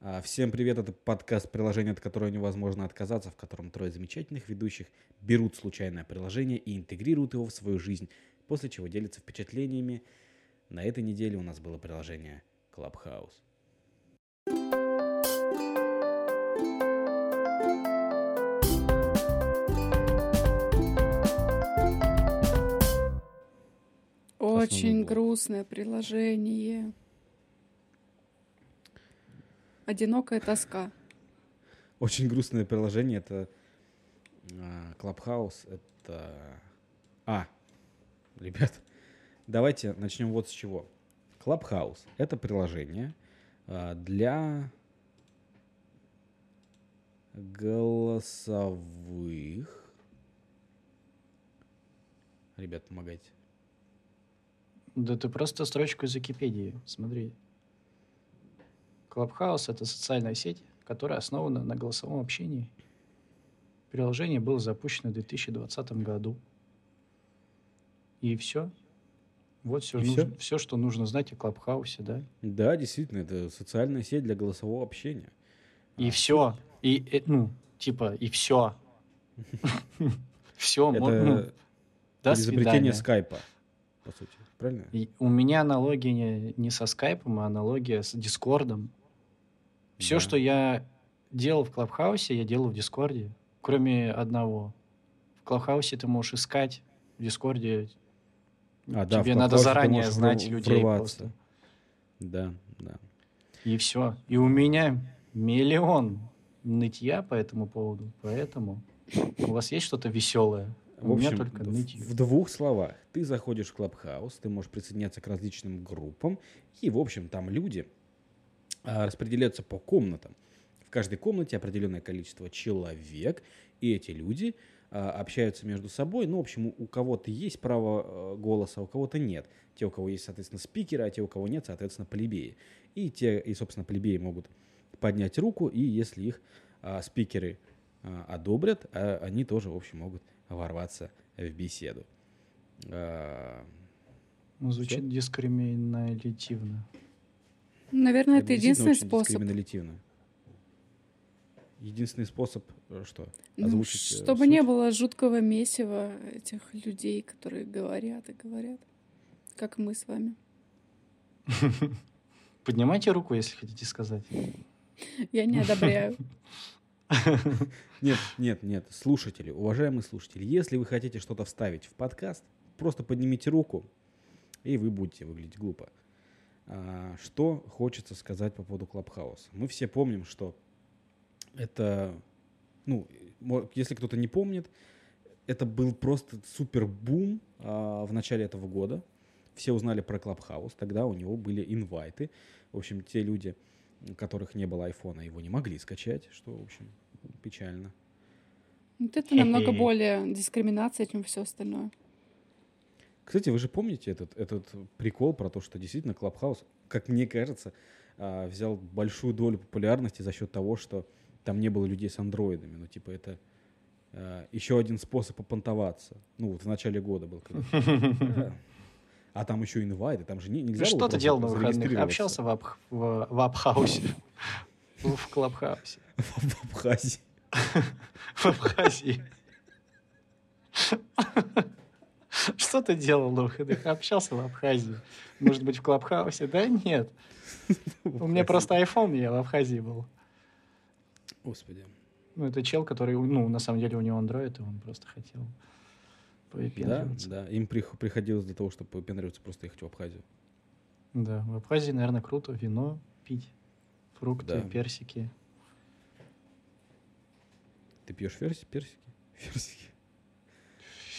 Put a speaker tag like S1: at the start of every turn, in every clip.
S1: А, всем привет, это подкаст приложение, от которого невозможно отказаться, в котором трое замечательных ведущих берут случайное приложение и интегрируют его в свою жизнь, после чего делятся впечатлениями. На этой неделе у нас было приложение Clubhouse.
S2: Очень грустное приложение. Одинокая тоска.
S1: Очень грустное приложение. Это а, Clubhouse. Это... А, ребят, давайте начнем вот с чего. Clubhouse — это приложение а, для голосовых... Ребят, помогайте.
S3: Да ты просто строчку из Википедии, смотри. Clubhouse — это социальная сеть, которая основана на голосовом общении. Приложение было запущено в 2020 году. И все. Вот все,
S1: И
S3: нужно,
S1: всё?
S3: все, что нужно знать о Клабхаусе, да?
S1: Да, действительно, это социальная сеть для голосового общения.
S3: И
S1: А,
S3: все. И, э, ну, типа, и все. Все, до
S1: изобретение скайпа, по сути. Правильно?
S3: И у меня аналогия не со скайпом, а аналогия с Discord ом. Все,
S1: Да.
S3: что я делал в Клабхаусе, я делал в Discord е. Кроме одного. В Клабхаусе ты можешь искать, в Дискорде
S1: А, да,
S3: тебе надо заранее знать людей
S1: врываться.
S3: просто.
S1: Да, да.
S3: И все. И у меня миллион нытья по этому поводу. Поэтому у вас есть что-то веселое?
S1: В
S3: у меня
S1: общем,
S3: только нытье.
S1: в двух словах. Ты заходишь в Клабхаус, ты можешь присоединяться к различным группам, и, в общем, там люди распределяются по комнатам. В каждой комнате определенное количество человек, и эти люди а, общаются между собой. Ну, в общем, у- кого-то есть право э, голоса, а у кого-то нет. Те, у кого есть, соответственно, спикеры, а те, у кого нет, соответственно, плебеи. И те, и, собственно, плебеи могут поднять руку, и если их а, спикеры а, одобрят, а, они тоже, в общем, могут ворваться в беседу. А,
S3: Ну, Звучит дискриминативно.
S2: Наверное, это единственный способ.
S1: Единственный способ э, что?
S2: Ну,
S1: Озвучить, э,
S2: чтобы
S1: суть?
S2: не было жуткого месива этих людей, которые говорят и говорят, как мы с вами.
S3: Поднимайте руку, если хотите сказать.
S2: Я не одобряю.
S1: Нет, нет, нет. Слушатели, уважаемые слушатели, если вы хотите что-то вставить в подкаст, просто поднимите руку, и вы будете выглядеть глупо. А, что хочется сказать по поводу Клабхауса? Мы все помним, что это, ну, если кто-то не помнит, это был просто супер бум а, в начале этого года. Все узнали про Клабхаус, тогда у него были инвайты. В общем, те люди, у которых не было айфона, его не могли скачать, что, в общем, печально.
S2: Вот это намного более дискриминация, чем все остальное.
S1: Кстати, вы же помните этот, этот прикол про то, что действительно Клабхаус, как мне кажется, а, взял большую долю популярности за счет того, что там не было людей с андроидами. Ну, типа, это а, еще один способ попонтоваться. Ну, вот в начале года был. А там еще инвайты, там же не- нельзя было
S3: Что ты делал на выходных? Общался в, Абх- в, в Абхаусе? В Клабхаусе?
S1: в Абхазии.
S3: В Абхазии? Что ты делал на выходных? Общался в Абхазии? Может быть, в Клабхаусе? Да нет. У меня просто iPhone, я в Абхазии был.
S1: Господи.
S3: Ну, это чел, который, ну, на самом деле у него Android, и он просто хотел
S1: Да,
S3: повыпендриваться.
S1: да. Им прих- приходилось для того, чтобы выпендриваться, просто ехать в Абхазию.
S3: Да, в Абхазии, наверное, круто вино пить, фрукты,
S1: Да.
S3: персики.
S1: Ты пьешь ферзь, персики? Ферзики.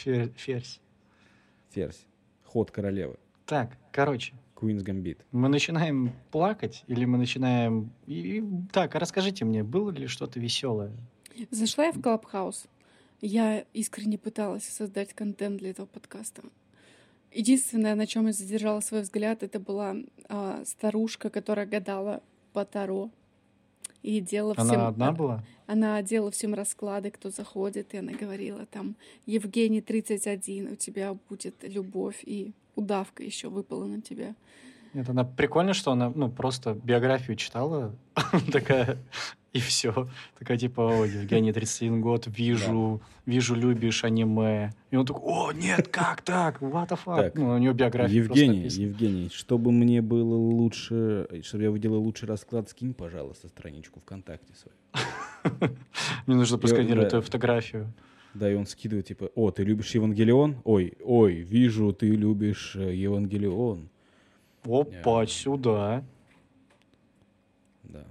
S3: Фер- ферзь.
S1: Ферзь. Ход королевы.
S3: Так, короче,
S1: Queen's Gambit.
S3: мы начинаем плакать или мы начинаем... и- и- Так, а расскажите мне, было ли что-то веселое?
S2: Зашла я в Клабхаус. Я искренне пыталась создать контент для этого подкаста. Единственное, на чем я задержала свой взгляд, это была а, старушка, которая гадала по Таро. И делала всем...
S3: Она одна была?
S2: Она делала всем расклады, кто заходит, и она говорила там, Евгений 31, у тебя будет любовь, и удавка еще выпала на тебя.
S3: Нет, она прикольно, что она, ну, просто биографию читала, такая, и все. Такая, типа, о, Евгений, 31 год, вижу, вижу, любишь аниме. И он такой, о, нет, как так? What the fuck?
S1: Так,
S3: Ну, у него биография
S1: Евгений, Евгений, чтобы мне было лучше, чтобы я выделал лучший расклад, скинь, пожалуйста, страничку ВКонтакте свою.
S3: Мне нужно просканировать
S1: да.
S3: твою фотографию.
S1: Да, и он скидывает, типа, о, ты любишь Евангелион? Ой, ой, вижу, ты любишь э, Евангелион.
S3: Опа,
S1: Я-
S3: сюда.
S1: Да.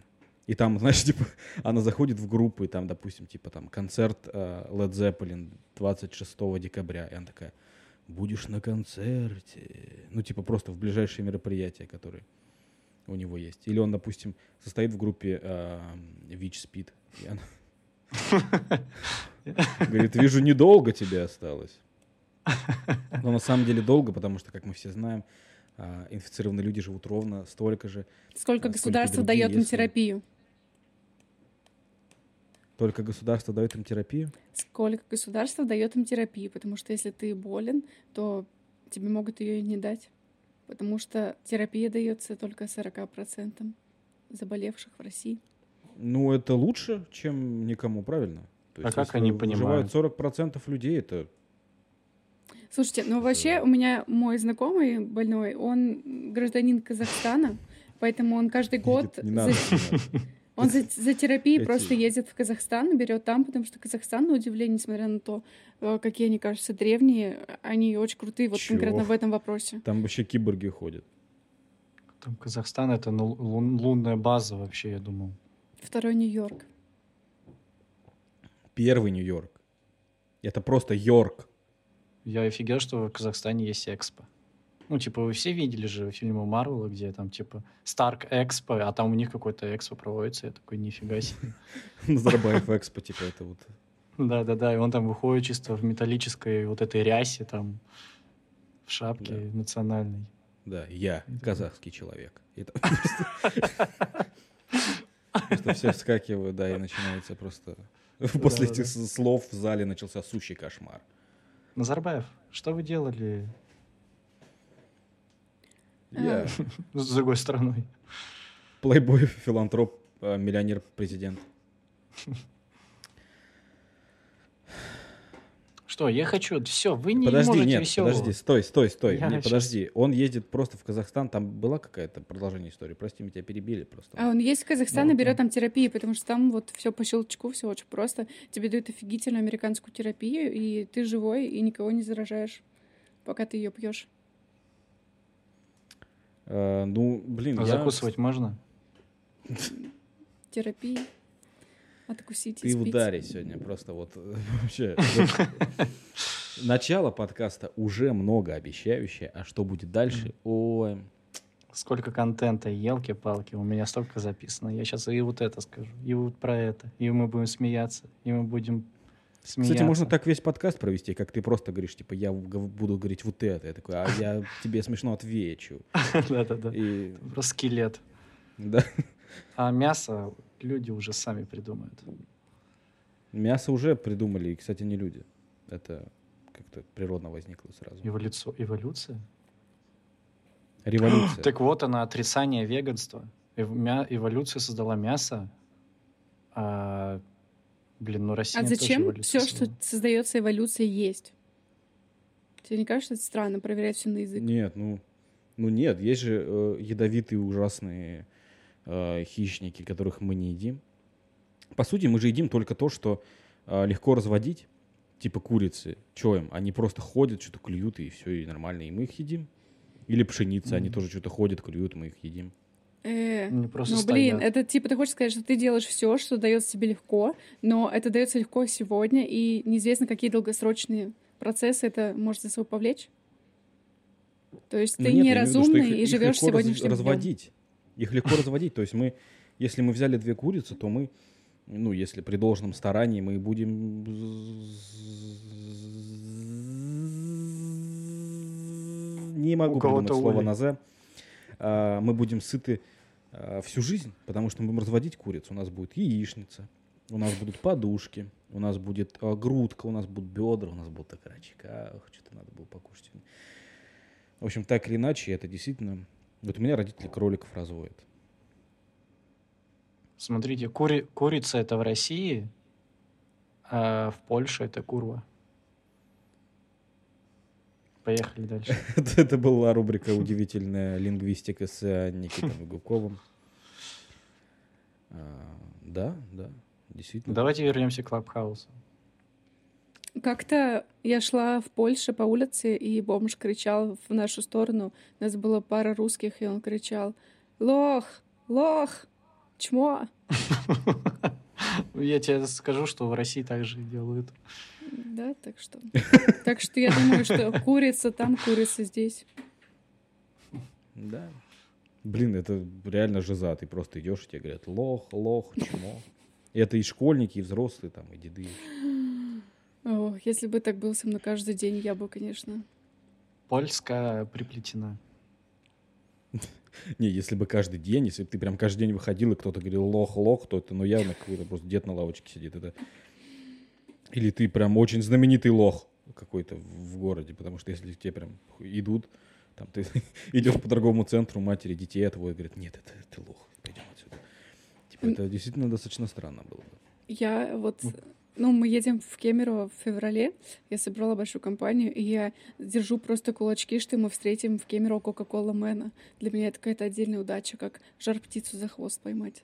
S1: И там, знаешь, типа, она заходит в группу, и там, допустим, типа, там, концерт э, Led Zeppelin 26 декабря, и она такая, будешь на концерте. Ну, типа, просто в ближайшие мероприятия, которые у него есть. Или он, допустим, состоит в группе э, ВИЧ и она говорит, вижу, недолго тебе осталось. Но на самом деле долго, потому что, как мы все знаем, а, инфицированные люди живут ровно столько же,
S2: Сколько
S1: А
S2: государство
S1: другие,
S2: дает им
S1: если-
S2: терапию?
S1: только государство дает им терапию.
S2: Сколько государство дает им терапию? Потому что если ты болен, то тебе могут ее и не дать. Потому что терапия дается только 40% заболевших в России.
S1: Ну, это лучше, чем никому, правильно? То
S3: А как
S1: если
S3: они
S1: выживают
S3: понимают?
S1: 40% людей, это...
S2: Слушайте, ну вообще у меня мой знакомый больной, он гражданин Казахстана, поэтому он каждый год
S1: не надо.
S2: за,
S1: не надо.
S2: он за, за терапией
S1: Эти-
S2: просто ездит в Казахстан, берет там, потому что Казахстан, на удивление, несмотря на то, э, какие они кажутся древние, они очень крутые вот
S1: Чё?
S2: конкретно в этом вопросе.
S1: Там вообще киборги ходят.
S3: Там Казахстан это ну, лун- лунная база вообще, я думал.
S2: Второй Нью-Йорк.
S1: Первый Нью-Йорк. Это просто Йорк.
S3: Я офигел, что в Казахстане есть экспо. Ну, типа, вы все видели же фильмы Марвела, где там, типа, Старк Экспо, а там у них какой-то экспо проводится. Я такой, нифига себе.
S1: Назарбаев Экспо, типа, это вот...
S3: Да-да-да, и он там выходит чисто в металлической вот этой рясе, там, в шапке национальной.
S1: Да, я казахский человек. Просто все вскакивают, да, и начинается просто... После этих слов в зале начался сущий кошмар.
S3: Назарбаев, что вы делали
S1: Я
S3: с другой стороной?
S1: плейбой, филантроп, э, миллионер, президент.
S3: Что, я хочу... Все, вы не
S1: Подожди,
S3: можете
S1: нет,
S3: веселого.
S1: подожди, стой, стой, стой.
S3: Я
S1: Не,
S3: щас-
S1: подожди. Он ездит просто в Казахстан. Там была какая-то продолжение истории. Прости, мы тебя перебили просто.
S2: А он есть в Казахстане,
S3: Ну,
S2: берет
S3: да.
S2: там терапию, потому что там вот все по щелчку, все очень просто. Тебе дают офигительную американскую терапию, и ты живой, и никого не заражаешь, пока ты ее пьешь.
S1: Э, ну, блин,
S3: А
S1: я...
S3: закусывать можно?
S2: Терапии. Откусить и
S1: Ты в ударе сегодня. Просто вот вообще. Начало подкаста уже многообещающее, а что будет дальше? Ой,
S3: Сколько контента, елки-палки, у меня столько записано. Я сейчас и вот это скажу, и вот про это, и мы будем смеяться, и мы будем смеяться.
S1: Кстати, можно так весь подкаст провести, как ты просто говоришь, типа, я буду говорить вот это. Я такой, а я тебе смешно отвечу.
S3: Да-да-да.
S1: И,
S3: Просто скелет.
S1: да,
S3: А мясо люди уже сами придумают.
S1: мясо уже придумали, и, кстати, не люди. Это как-то природно возникло сразу.
S3: Эволюцию, эволюция?
S1: Революция.
S3: Так вот она, отрицание веганства. Эв- мя- Эволюция создала мясо. А, блин, ну Россия
S2: А зачем все, что
S3: создала.
S2: создается эволюцией, есть? Тебе не кажется это странно проверять все на язык?
S1: Нет, ну, ну нет, есть же э, ядовитые ужасные э, хищники, которых мы не едим. По сути, мы же едим только то, что э, легко разводить, типа курицы. Че им? Они просто ходят, что-то клюют, и все, и нормально, и мы их едим. Или пшеница, они
S3: Мгм.
S1: тоже что-то ходят, клюют, мы их едим.
S2: Э,
S3: Они
S2: ну, блин,
S3: стоят.
S2: это типа ты хочешь сказать, что ты делаешь все, что дается тебе легко, но это дается легко сегодня, и неизвестно, какие долгосрочные процессы это может за собой повлечь? То есть
S1: Ну
S2: ты
S1: нет, я имею в виду, что
S2: неразумный
S1: их-
S2: и живешь
S1: легко раз-
S2: сегодняшним днем.
S1: Их легко разводить. То есть мы, если мы взяли две курицы, то мы, ну, если при должном старании, мы будем... Не могу придумать слово на «з». А, Мы будем сыты а, всю жизнь, потому что мы будем разводить курицу. У нас будет яичница, у нас будут подушки, у нас будет а, грудка, у нас будут бедра, у нас будут окорочка. Ох, что-то надо было покушать. В общем, так или иначе, это действительно Вот у меня родители кроликов разводят.
S3: Смотрите, кури... курица это в России, а в Польше это курва. Поехали дальше.
S1: Это, была рубрика «Удивительная лингвистика» с э, Никитой Губковым. А, да, да, действительно.
S3: Давайте вернемся к Клабхаусу.
S2: Как-то я шла в Польше по улице, и бомж кричал в нашу сторону. У нас было пара русских, и он кричал «Лох! Лох! Чмо!»
S3: Я тебе скажу, что в России также делают.
S2: Да, так что... Так что я думаю, что курица там, курица здесь.
S1: Да. Блин, это реально жиза. Ты просто идешь, и тебе говорят лох, лох, чмо. И это и школьники, и взрослые, там, и деды.
S2: О, если бы так было со мной каждый день, я бы, конечно...
S3: Польская приплетена.
S1: Не, если бы каждый день, если бы ты прям каждый день выходил, и кто-то говорил лох, лох, то это, ну, явно какой-то просто дед на лавочке сидит. Это... Или ты прям очень знаменитый лох какой-то в городе, потому что если тебе прям идут, там ты идешь по торговому центру, матери детей отводят, говорят, нет, это ты лох, пойдем отсюда. Типа, это действительно достаточно странно было бы.
S2: Я вот ну, мы едем в Кемерово в феврале. Я собрала большую компанию, и я держу просто кулачки, что мы встретим в Кемерово Кока-Кола Мэна. Для меня это какая-то отдельная удача, как жар-птицу за хвост поймать.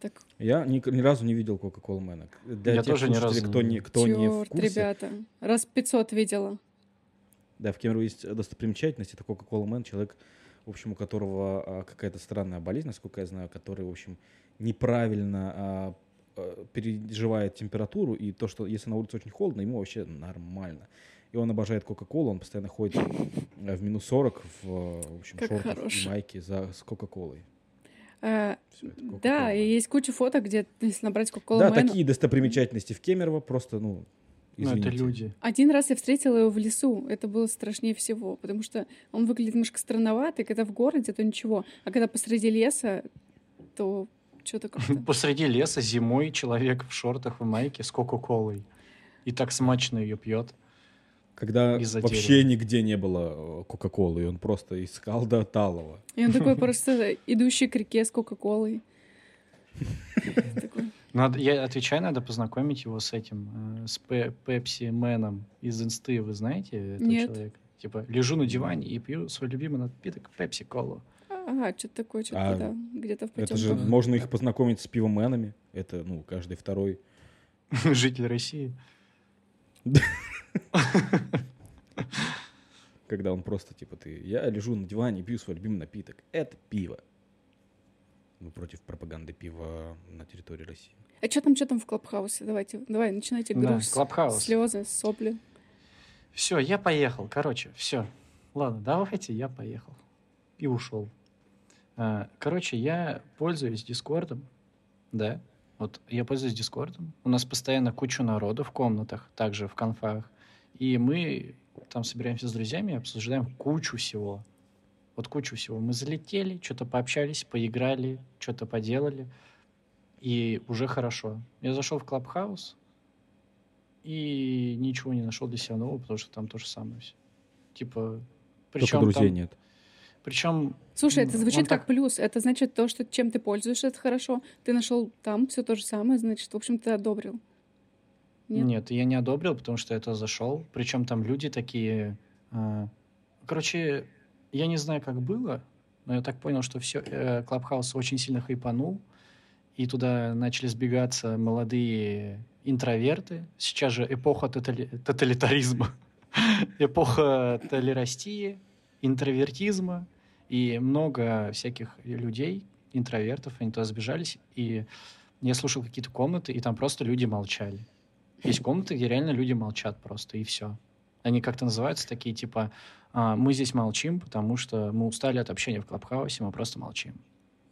S2: Так.
S1: Я ни, ни разу не видел Кока-Кола Мэна. Для
S3: Я
S1: тех
S3: тоже ни разу
S1: кто,
S3: не
S1: кто не в курсе,
S2: ребята. Раз 500 видела.
S1: Да, в Кемерово есть достопримечательность, это Coca-Cola Man, человек, в общем, у которого а, какая-то странная болезнь, насколько я знаю, который, в общем, неправильно а, переживает температуру, и то, что если на улице очень холодно, ему вообще нормально. И он обожает Кока-Колу, он постоянно ходит э, в минус 40 в, в общем,
S2: Как
S1: шортах
S2: хорош.
S1: и майке за, с Кока-Колой.
S2: А,
S1: это
S2: да, и есть куча фоток, где, если набрать Coca-Cola
S1: Да,
S2: Man,
S1: такие достопримечательности в Кемерово просто, ну,
S3: Ну, это
S1: извините.
S3: люди.
S2: Один раз я встретила его в лесу. Это было страшнее всего, потому что он выглядит немножко странновато, и когда в городе, то ничего. А когда посреди леса, то что-то как-то...
S3: Посреди леса зимой человек в шортах и майке с Кока-Колой. И так смачно ее пьет.
S1: Когда вообще нигде не было э, Кока-Колы, и он просто искал до талого.
S2: И он такой просто идущий к реке с Кока-Колой.
S3: Надо, я отвечаю, надо познакомить его с этим, э, с Пе- Пепси Мэном из Инсты. Вы знаете этого
S2: Нет.
S3: человека? Типа, лежу на диване и пью свой любимый напиток Пепси Колу.
S2: Ага, что-то такое, что-то,
S1: А
S2: да, где-то в
S1: Это же можно их познакомить с пивоменами. Это, ну, каждый второй.
S3: Житель России.
S1: Когда он просто, типа, ты, я лежу на диване, пью свой любимый напиток. Это пиво. Мы против пропаганды пива на территории России.
S2: А что там, что там в Клабхаусе? Давайте, давай, начинайте
S3: Да,
S2: груз,
S3: Clubhouse.
S2: слезы, сопли.
S3: Все, я поехал. Короче, все. Ладно, давайте, я поехал. И ушел. А, Короче, я пользуюсь Дискордом. Да. Вот я пользуюсь Дискордом. У нас постоянно куча народу в комнатах, также в конфах. И мы там собираемся с друзьями и обсуждаем кучу всего. Вот кучу всего. Мы залетели, что-то пообщались, поиграли, что-то поделали. И уже хорошо. Я зашел в Клабхаус, и ничего не нашел для себя нового, потому что там то же самое все. Типа, причем
S1: Только друзей
S3: там,
S1: нет.
S3: Причем
S2: Слушай, это звучит как
S3: так-
S2: плюс. Это значит то, что чем ты пользуешься, это хорошо. Ты нашел там все то же самое, значит, в общем, ты одобрил. Нет?
S3: Нет? я не одобрил, потому что это зашел. Причем там люди такие... а, Короче, я не знаю, как было, но я так понял, что все Клабхаус очень сильно хайпанул, и туда начали сбегаться молодые интроверты. Сейчас же эпоха тотали- тоталитаризма, эпоха толерастии, интровертизма, и много всяких людей, интровертов, они туда сбежались, и я слушал какие-то комнаты, и там просто люди молчали. Есть комнаты, где реально люди молчат просто, и все. Они как-то называются такие, типа, «А, мы здесь молчим, потому что мы устали от общения в Клабхаусе, мы просто молчим.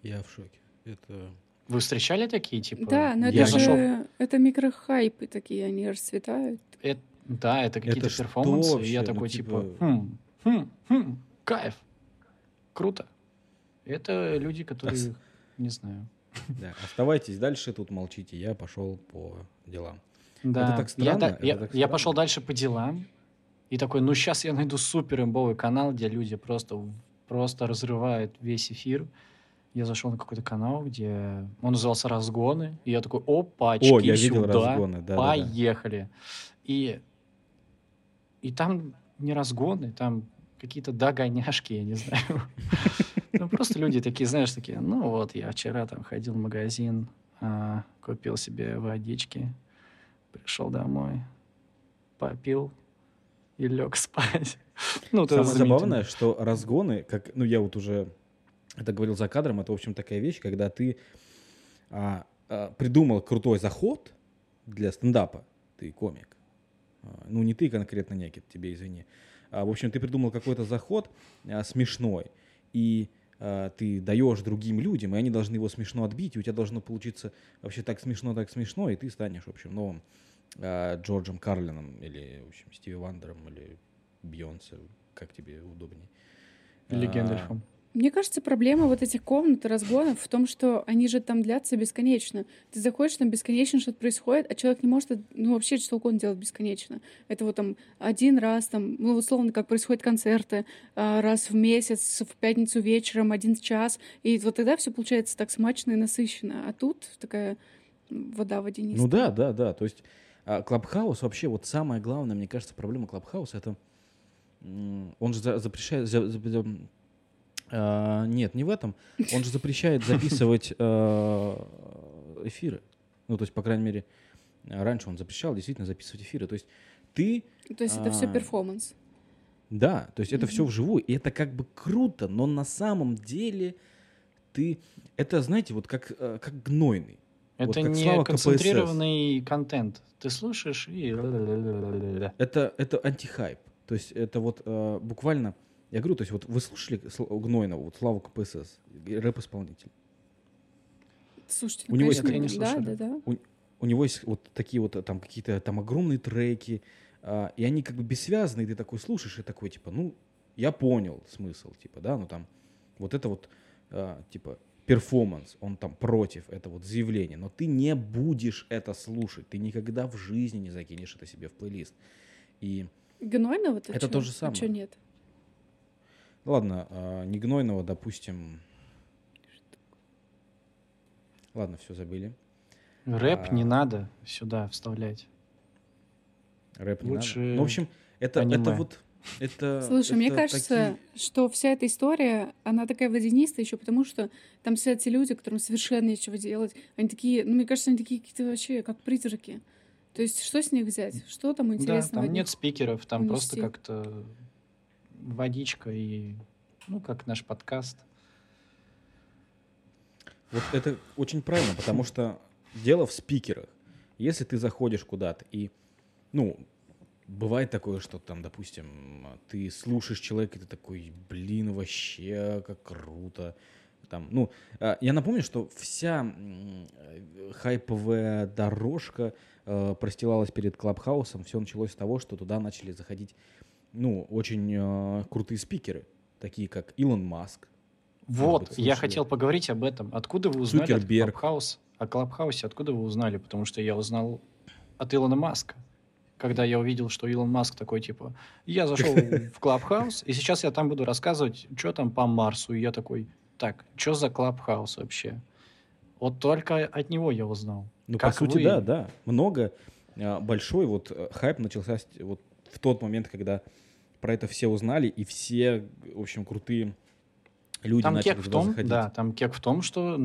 S1: Я в шоке. Это...
S3: Вы встречали такие, типа?
S2: Да, но
S1: я
S2: это
S3: зашел-
S2: же это микрохайпы такие, они расцветают.
S3: Э- да, это какие-то
S1: что
S3: перформансы, и я?
S1: Ну,
S3: такой,
S1: типа-
S3: типа, хм, хм, хм, кайф, круто. Это люди, которые, не знаю.
S1: Да, оставайтесь дальше, тут молчите. Я пошел по делам.
S3: Да,
S1: так
S3: я,
S1: странно,
S3: да-
S1: это
S3: я,
S1: так
S3: я
S1: странно.
S3: пошел дальше по делам, и такой, ну сейчас я найду супер имбовый канал, где люди просто просто разрывает весь эфир. Я зашел на какой-то канал, где он назывался «Разгоны», и я такой, опачки,
S1: О, я видел
S3: сюда,
S1: разгоны, да, да, да.
S3: поехали. И, и там не разгоны, там какие-то догоняшки, я не знаю. Ну, просто люди такие, знаешь, такие, ну вот, я вчера там ходил в магазин, а, купил себе водички, пришел домой, попил и лег спать. Ну,
S1: Самое забавное, что разгоны, как, ну, я вот уже это говорил за кадром, это, в общем, такая вещь, когда ты а, а, придумал крутой заход для стендапа, ты комик. А, ну, не ты конкретно, Некит, тебе извини. А, в общем, ты придумал какой-то заход а, смешной, и а, ты даешь другим людям, и они должны его смешно отбить, и у тебя должно получиться вообще так смешно, так смешно, и ты станешь, в общем, новым Джорджем Карлином или, в общем, Стиви Вандером или Бьонсе, как тебе удобнее.
S3: Или
S1: А.
S2: Мне кажется, проблема вот этих комнат и разгонов в том, что они же там длятся бесконечно. Ты заходишь, там бесконечно что-то происходит, а человек не может, ну, вообще что угодно делать бесконечно. Это вот там один раз, там, ну, условно, как происходят концерты, а, раз в месяц, в пятницу вечером, один час. И вот тогда все получается так смачно и насыщенно. А тут такая вода водянистая.
S1: Ну да, да, да. То есть а, Клабхаус вообще, вот самое главное, мне кажется, проблема Клабхауса, это он же за- запрещает... а, нет, не в этом. Он же запрещает записывать а, эфиры. Ну, то есть, по крайней мере, раньше он запрещал действительно записывать эфиры. То есть ты
S2: То есть это все
S1: А.
S2: перформанс.
S1: Да, то есть это все вживую, и это как бы круто, но на самом деле ты... Это, знаете, вот как, э, как гнойный. Вот
S3: Это
S1: как
S3: не
S1: Слава КПСС.
S3: концентрированный контент. Ты слушаешь и...
S1: Это, это антихайп. То есть это вот э, буквально... Я говорю, то есть вот вы слушали Сл- Гнойного, вот Славу КПСС, рэп-исполнитель.
S2: Слушайте,
S1: У
S2: ну,
S1: него есть
S2: конечно,
S3: какая-
S2: да, да, да.
S1: У него есть вот такие вот э, там какие-то там огромные треки, а, и они как бы бессвязные, ты такой слушаешь и такой, типа, ну, я понял смысл, типа, да, ну там вот это вот, а, типа, перформанс, он там против, это вот заявление, но ты не будешь это слушать, ты никогда в жизни не закинешь это себе в плейлист. И
S2: Гнойного это
S1: Это
S2: чё?
S1: то же
S2: А
S1: самое.
S2: чё нет?
S1: Ладно, а, не гнойного, допустим. Ладно, все забыли.
S3: Рэп не
S1: А.
S3: надо сюда вставлять.
S1: Рэп не
S3: Лучше
S1: надо. Ну, в общем, это,
S3: аниме.
S1: это вот... Это,
S2: Слушай, мне
S1: это
S2: кажется,
S1: такие-
S2: что вся эта история, она такая водянистая еще потому, что там сидят те люди, которым совершенно нечего делать. Они такие, ну, мне кажется, они такие какие-то вообще, как призраки. То есть, что с них взять? Что там
S3: Да,
S2: интересного?
S3: там
S2: от
S3: нет спикеров, там просто
S2: унести.
S3: как-то водичка и... Ну, как наш подкаст.
S1: Вот это очень правильно, потому что дело в спикерах. Если ты заходишь куда-то и, ну, бывает такое, что там, допустим, ты слушаешь человека, и ты такой, блин, вообще, как круто. Там, ну, а, я напомню, что вся хайповая дорожка э, простилалась перед Клабхаусом. Все началось с того, что туда начали заходить, ну, очень э, крутые спикеры, такие как Илон Маск.
S3: Вот,
S1: быть,
S3: я хотел поговорить об этом. Откуда вы узнали от
S1: Цукерберг.
S3: Clubhouse? О Клабхаусе откуда вы узнали? Потому что я узнал от Илона Маска. Когда я увидел, что Илон Маск такой, типа, я зашел в Clubhouse, и сейчас я там буду рассказывать, что там по Марсу. И я такой, так, что за Клабхаус вообще? Вот только от него я узнал.
S1: Ну,
S3: Как
S1: по сути,
S3: вы?
S1: да, да. Много, а, большой вот э, хайп начался вот в тот момент, когда про это все узнали, и все, в общем, крутые люди
S3: Там
S1: начали
S3: кек в том,
S1: заходить.
S3: да, там кек в том, что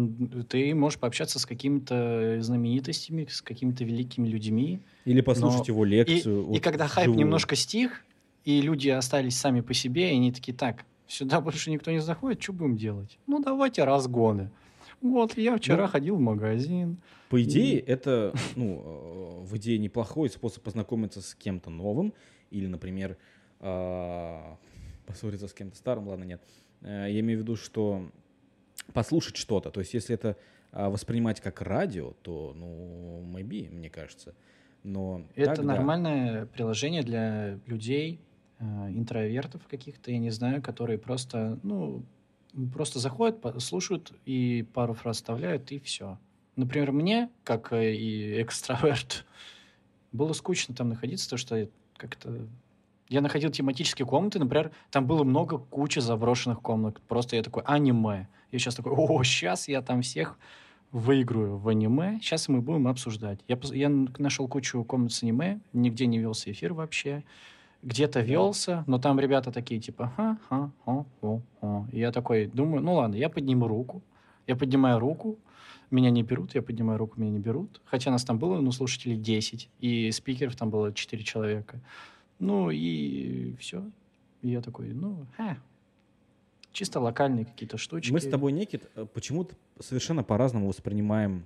S3: ты можешь пообщаться с какими-то знаменитостями, с какими-то великими людьми.
S1: Или послушать
S3: Но-
S1: его
S3: И,
S1: лекцию.
S3: и
S1: вот
S3: когда хайп
S1: вживую.
S3: немножко стих, и люди остались сами по себе, и они такие, так, сюда больше никто не заходит, что будем делать? Ну, давайте разгоны. Вот, я вчера
S1: Ну,
S3: ходил в магазин.
S1: По идее, это, ну, э, в идее неплохой способ познакомиться с кем-то новым, или, например, а, поссориться с кем-то старым, ладно, нет. Э, Я имею в виду, что послушать что-то, то есть если это а, воспринимать как радио, то, ну, maybe, мне кажется. Но
S3: Это
S1: так, да.
S3: нормальное приложение для людей, э, интровертов каких-то, я не знаю, которые просто, ну, просто заходят, слушают и пару фраз вставляют, и все. Например, мне, как э, и экстраверт, было скучно там находиться, потому что как-то Я находил тематические комнаты, например, там было много кучи заброшенных комнат. Просто я такой, аниме. Я сейчас такой, о, сейчас я там всех выиграю в аниме. Сейчас мы будем обсуждать. Я, я нашел кучу комнат с аниме, нигде не велся эфир вообще. Где-то велся, но там ребята такие типа ха ха о о И я такой думаю, ну ладно, я подниму руку. Я поднимаю руку, меня не берут, я поднимаю руку, меня не берут. Хотя нас там было, ну, слушателей 10, и спикеров там было 4 человека. Ну, и все. И я такой, ну, ха, чисто локальные какие-то штучки.
S1: Мы с тобой, Никит, э, почему-то совершенно по-разному воспринимаем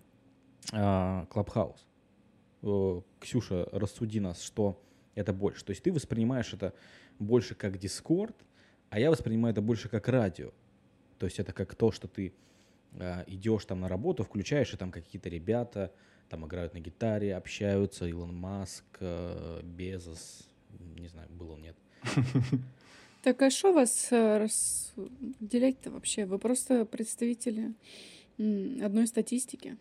S1: а, Clubhouse. Э, Ксюша, рассуди нас, что это больше. То есть ты воспринимаешь это больше как Discord, а я воспринимаю это больше как радио. То есть это как то, что ты идешь там на работу, включаешь, и там какие-то ребята там играют на гитаре, общаются, Илон Маск, э, Безос, не знаю, был он, нет.
S2: Так а что вас э, разделять-то вообще? Вы просто представители одной статистики.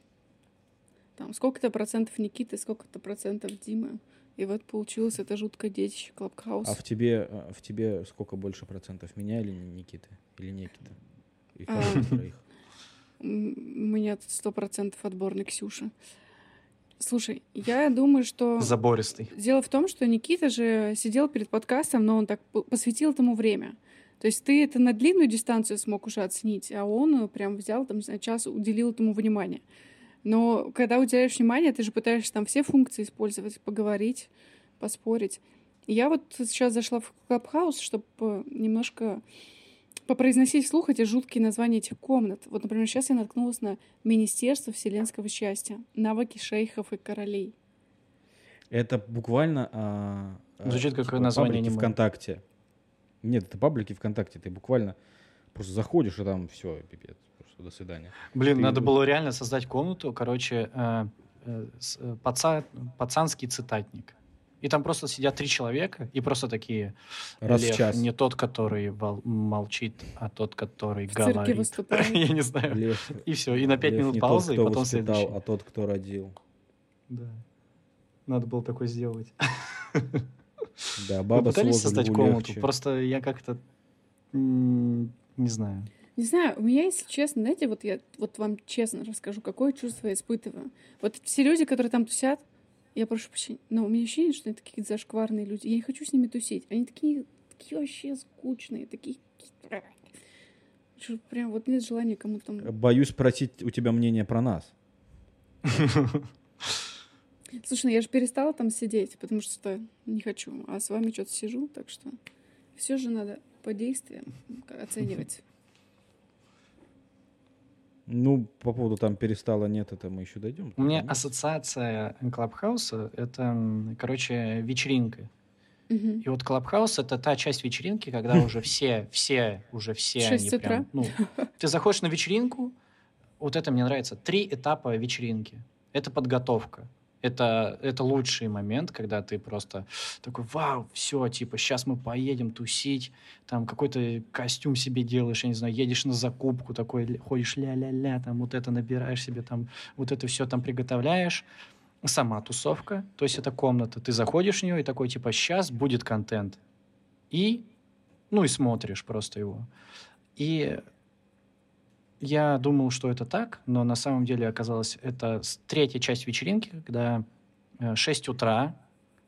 S2: Там сколько-то процентов Никиты, сколько-то процентов Димы. И вот получилось это жуткое детище Клабхаус.
S1: А в тебе, а, в тебе сколько больше процентов? Меня или Никиты? Или Никиты? И
S2: А. У меня тут сто процентов отборный Ксюша. Слушай, я думаю, что...
S3: Забористый.
S2: Дело в том, что Никита же сидел перед подкастом, но он так посвятил этому время. То есть ты это на длинную дистанцию смог уже оценить, а он э, прям взял там за час, уделил этому внимание. Но когда уделяешь внимание, ты же пытаешься там все функции использовать, поговорить, поспорить. Я вот сейчас зашла в Клабхаус, чтобы немножко попроизносить вслух эти жуткие названия этих комнат. Вот, например, сейчас я наткнулась на Министерство вселенского счастья, навыки шейхов и королей.
S1: Это буквально... а, а,
S3: Звучит как
S1: типа
S3: название
S1: паблики
S3: аниме.
S1: ВКонтакте. Нет, это паблики ВКонтакте. Ты буквально просто заходишь, и там все, пипец. Просто до свидания.
S3: Блин,
S1: Ты-
S3: надо было реально создать комнату, короче, э, э, э, паца- пацанский цитатник. И там просто сидят три человека, и просто такие...
S1: Раз в
S3: Лев,
S1: час.
S3: не тот, который вол- молчит, а тот, который
S2: В
S3: говорит. Я не знаю.
S1: Лев,
S3: И все, и на пять минут
S1: не
S3: паузы,
S1: тот,
S3: и
S1: кто
S3: потом
S1: воспитал,
S3: следующий.
S1: а тот, кто родил.
S3: Да. Надо было такое сделать.
S1: Да,
S3: Вы
S1: баба
S3: пытались
S1: сложу
S3: создать комнату?
S1: легче.
S3: Просто я как-то... Не знаю.
S2: Не знаю, у меня, если честно, знаете, вот я вот вам честно расскажу, какое чувство я испытываю. Вот все люди, которые там тусят, я прошу прощения, но у меня ощущение, что они такие какие-то зашкварные люди. Я не хочу с ними тусить. Они такие, такие вообще скучные, такие... Прям вот нет желания кому-то там...
S1: Боюсь спросить у тебя мнение про нас.
S2: Слушай, ну я же перестала там сидеть, потому что не хочу. А с вами что-то сижу, так что все же надо по действиям оценивать.
S1: Ну, по поводу там перестала, нет, это мы еще дойдем.
S3: У меня
S1: Нет?
S3: ассоциация Клабхауса — это, короче, вечеринка.
S2: Мгм.
S3: И вот Клабхаус — это та часть вечеринки, когда уже все, все, уже все
S2: Шесть
S3: они
S2: утра?
S3: прям... Ну, ты заходишь на вечеринку, вот это мне нравится, три этапа вечеринки. Это подготовка. Это, это лучший момент, когда ты просто такой, вау, все, типа, сейчас мы поедем тусить, там какой-то костюм себе делаешь, я не знаю, едешь на закупку, такой ходишь ля-ля-ля, там вот это набираешь себе, там вот это все там приготовляешь. Сама тусовка, то есть это комната, ты заходишь в нее и такой, типа, сейчас будет контент. И, ну и смотришь просто его. И я думал, что это так, но на самом деле оказалось, это третья часть вечеринки, когда э, 6 утра,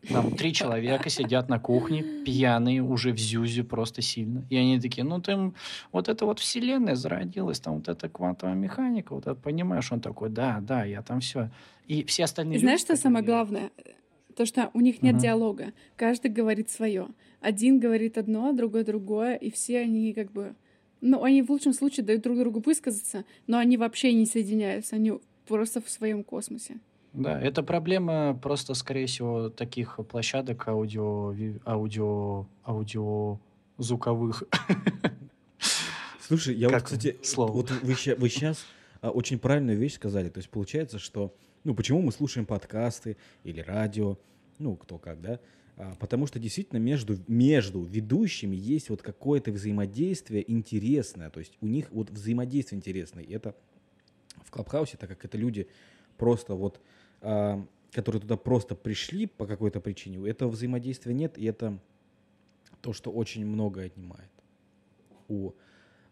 S3: там три человека сидят на кухне, пьяные, уже в зюзе просто сильно. И они такие, ну ты, вот это вот вселенная зародилась, там вот эта квантовая механика, вот это, понимаешь, он такой, да, да, я там все. И все остальные
S2: И знаешь, что самое главное? То, что у них нет
S3: Мгм.
S2: диалога. Каждый говорит свое. Один говорит одно, другой другое, и все они как бы... Ну, они в лучшем случае дают друг другу высказаться, но они вообще не соединяются, они просто в своем космосе.
S3: Да, это проблема просто, скорее всего, таких площадок аудио, аудио, аудио звуковых.
S1: Слушай, я вот,
S3: Как
S1: кстати,
S3: слово?
S1: вот вы, сейчас очень правильную вещь сказали. То есть получается, что, ну, почему мы слушаем подкасты или радио, ну, кто как, да? А, потому что действительно между, между ведущими есть вот какое-то взаимодействие интересное. То есть у них вот взаимодействие интересное. И это в Клабхаусе, так как это люди просто вот, а, которые туда просто пришли по какой-то причине, этого взаимодействия нет, и это то, что очень многое отнимает у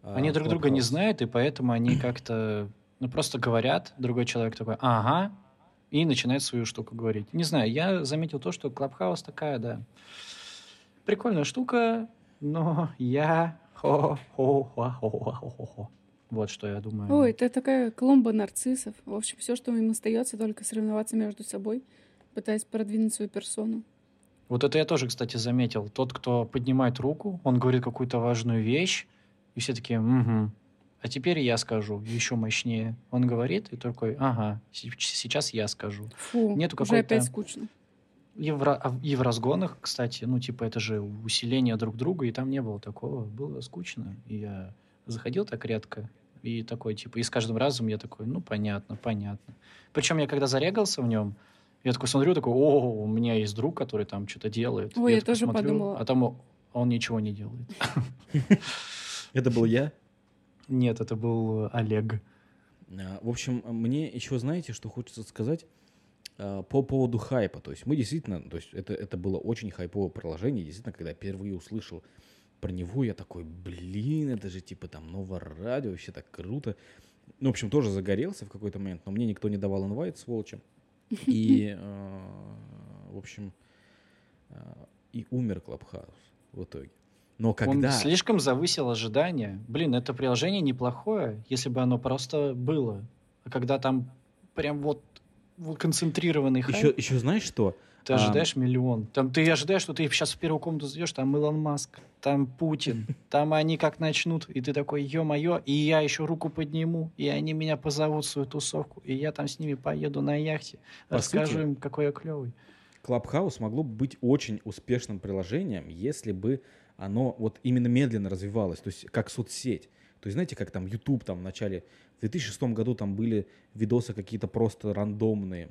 S1: а,
S3: Они друг друга не
S1: Clubhouse.
S3: знают, и поэтому они как-то, ну, просто говорят, другой человек такой, ага, и начинает свою штуку говорить. Не знаю, я заметил то, что Клабхаус такая, да, прикольная штука, но я... Вот что я думаю.
S2: Ой, это такая клумба нарциссов. В общем, все, что им остается, только соревноваться между собой, пытаясь продвинуть свою персону.
S3: Вот это я тоже, кстати, заметил. Тот, кто поднимает руку, он говорит какую-то важную вещь, и все такие, угу. А теперь я скажу, еще мощнее. Он говорит, и такой, ага, сейчас я скажу.
S2: Фу,
S3: Нету
S2: уже опять скучно.
S3: И в, а и в разгонах, кстати, ну, типа, это же усиление друг друга, и там не было такого. Было скучно. И я заходил так редко, и такой, типа, и с каждым разом я такой, ну, понятно, понятно. Причем я когда зарегался в нем, я такой смотрю, такой, о, у меня есть друг, который там что-то делает.
S2: Ой, я
S3: такой
S2: тоже подумала.
S3: А там он ничего не делает.
S1: Это был я.
S3: Нет, это был э, Олег.
S1: А, В общем, мне еще знаете, что хочется сказать а, по поводу хайпа. То есть мы действительно, то есть это, это было очень хайповое приложение. Действительно, когда я впервые услышал про него, я такой, блин, это же типа там новое радио, вообще так круто. Ну, в общем, тоже загорелся в какой-то момент, но мне никто не давал инвайт, сволочи. И, а, в общем, а, и умер Клабхаус в итоге. Но когда...
S3: Он слишком завысил ожидания. Блин, это приложение неплохое, если бы оно просто было. А когда там прям вот, вот концентрированный хайп,
S1: Еще, еще знаешь что?
S3: ты
S1: а,
S3: ожидаешь миллион. Там ты ожидаешь, что ты сейчас в первую комнату зайдешь, там Илон Маск, там Путин, там они как начнут, и ты такой, ё-моё, и я еще руку подниму, и они меня позовут в свою тусовку, и я там с ними поеду на яхте,
S1: По
S3: расскажу
S1: сути,
S3: им, какой я клевый.
S1: Clubhouse могло бы быть очень успешным приложением, если бы оно вот именно медленно развивалось, то есть как соцсеть. То есть знаете, как там YouTube там в начале, в 2006 году там были видосы какие-то просто рандомные.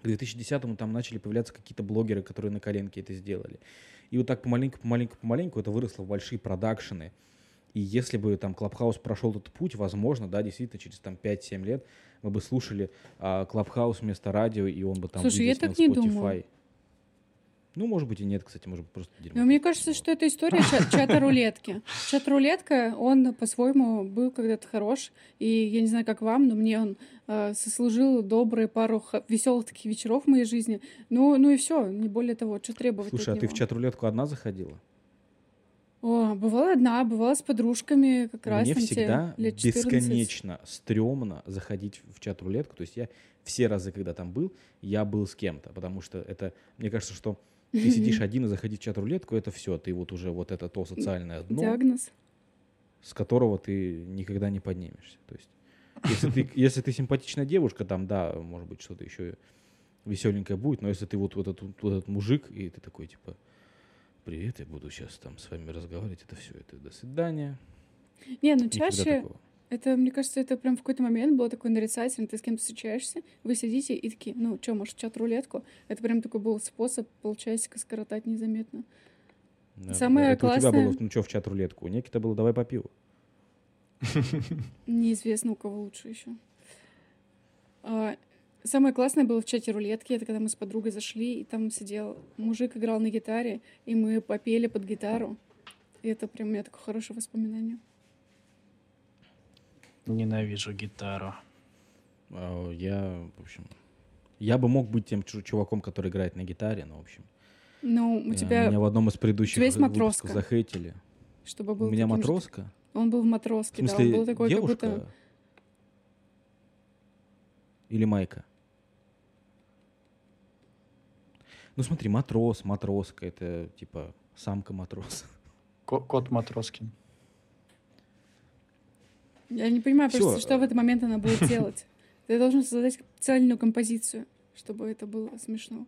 S1: К 2010 там начали появляться какие-то блогеры, которые на коленке это сделали. И вот так помаленьку, помаленьку, помаленьку это выросло в большие продакшены. И если бы там Clubhouse прошел этот путь, возможно, да, действительно, через там 5-7 лет мы бы слушали а, Клабхаус вместо радио, и он бы там
S2: Слушай, я так
S1: на
S2: не
S1: Spotify.
S2: думаю.
S1: Ну, может быть, и нет, кстати, может быть, просто дерьмо.
S2: Но мне кажется, что это история ча- чата рулетки. Чат рулетка, он по-своему был когда-то хорош. И я не знаю, как вам, но мне он э, сослужил добрые пару веселых таких вечеров в моей жизни. Ну, ну и все, не более того, что требовать
S1: Слушай, а ты в
S2: него?
S1: чат-рулетку одна заходила?
S2: О, бывала одна, бывала с подружками как раз
S1: Мне
S2: там
S1: всегда
S2: лет 14.
S1: бесконечно стрёмно заходить в чат-рулетку. То есть я все разы, когда там был, я был с кем-то. Потому что это, мне кажется, что ты сидишь один и заходить в чат-рулетку, это все. Ты вот уже вот это то социальное дно,
S2: Диагноз.
S1: с которого ты никогда не поднимешься. То есть если ты, если ты симпатичная девушка, там, да, может быть, что-то еще веселенькое будет, но если ты вот, вот, этот, вот этот мужик, и ты такой, типа, привет, я буду сейчас там с вами разговаривать, это все, это до свидания.
S2: Не, ну чаще
S1: такого.
S2: Это, мне кажется, это прям в какой-то момент было такой нарицательный. Ты с кем-то встречаешься, вы сидите и такие, ну что, может, в чат-рулетку? Это прям такой был способ полчасика скоротать незаметно.
S1: Да,
S2: Самое
S1: да. Это у тебя
S2: классное-
S1: было, ну что, в чат-рулетку? У Никита было, давай по пиву.
S2: Неизвестно, у кого лучше еще. А, Самое классное было в чате рулетки, это когда мы с подругой зашли, и там сидел мужик, играл на гитаре, и мы попели под гитару. И это прям у меня такое хорошее воспоминание.
S3: Ненавижу гитару.
S1: А, Я, в общем, я бы мог быть тем чу- чуваком, который играет на гитаре, но, в общем,
S2: Ну, у
S1: э,
S2: тебя,
S1: меня в одном из предыдущих
S2: тебя есть
S1: выпусков
S2: матроска?
S1: захейтили.
S2: чтобы был
S1: У меня
S2: таким же-
S1: матроска?
S2: Он был в
S1: В
S2: матроске, да, он
S1: смысле,
S2: был такой,
S1: девушка?
S2: как будто...
S1: Или майка? Ну смотри, матрос, матроска, это типа самка матрос.
S3: Ко- Кот Матроскин.
S2: Я не понимаю
S1: Всё,
S2: просто, что в этот момент она будет делать. Ты должен создать цельную композицию, чтобы это было смешно.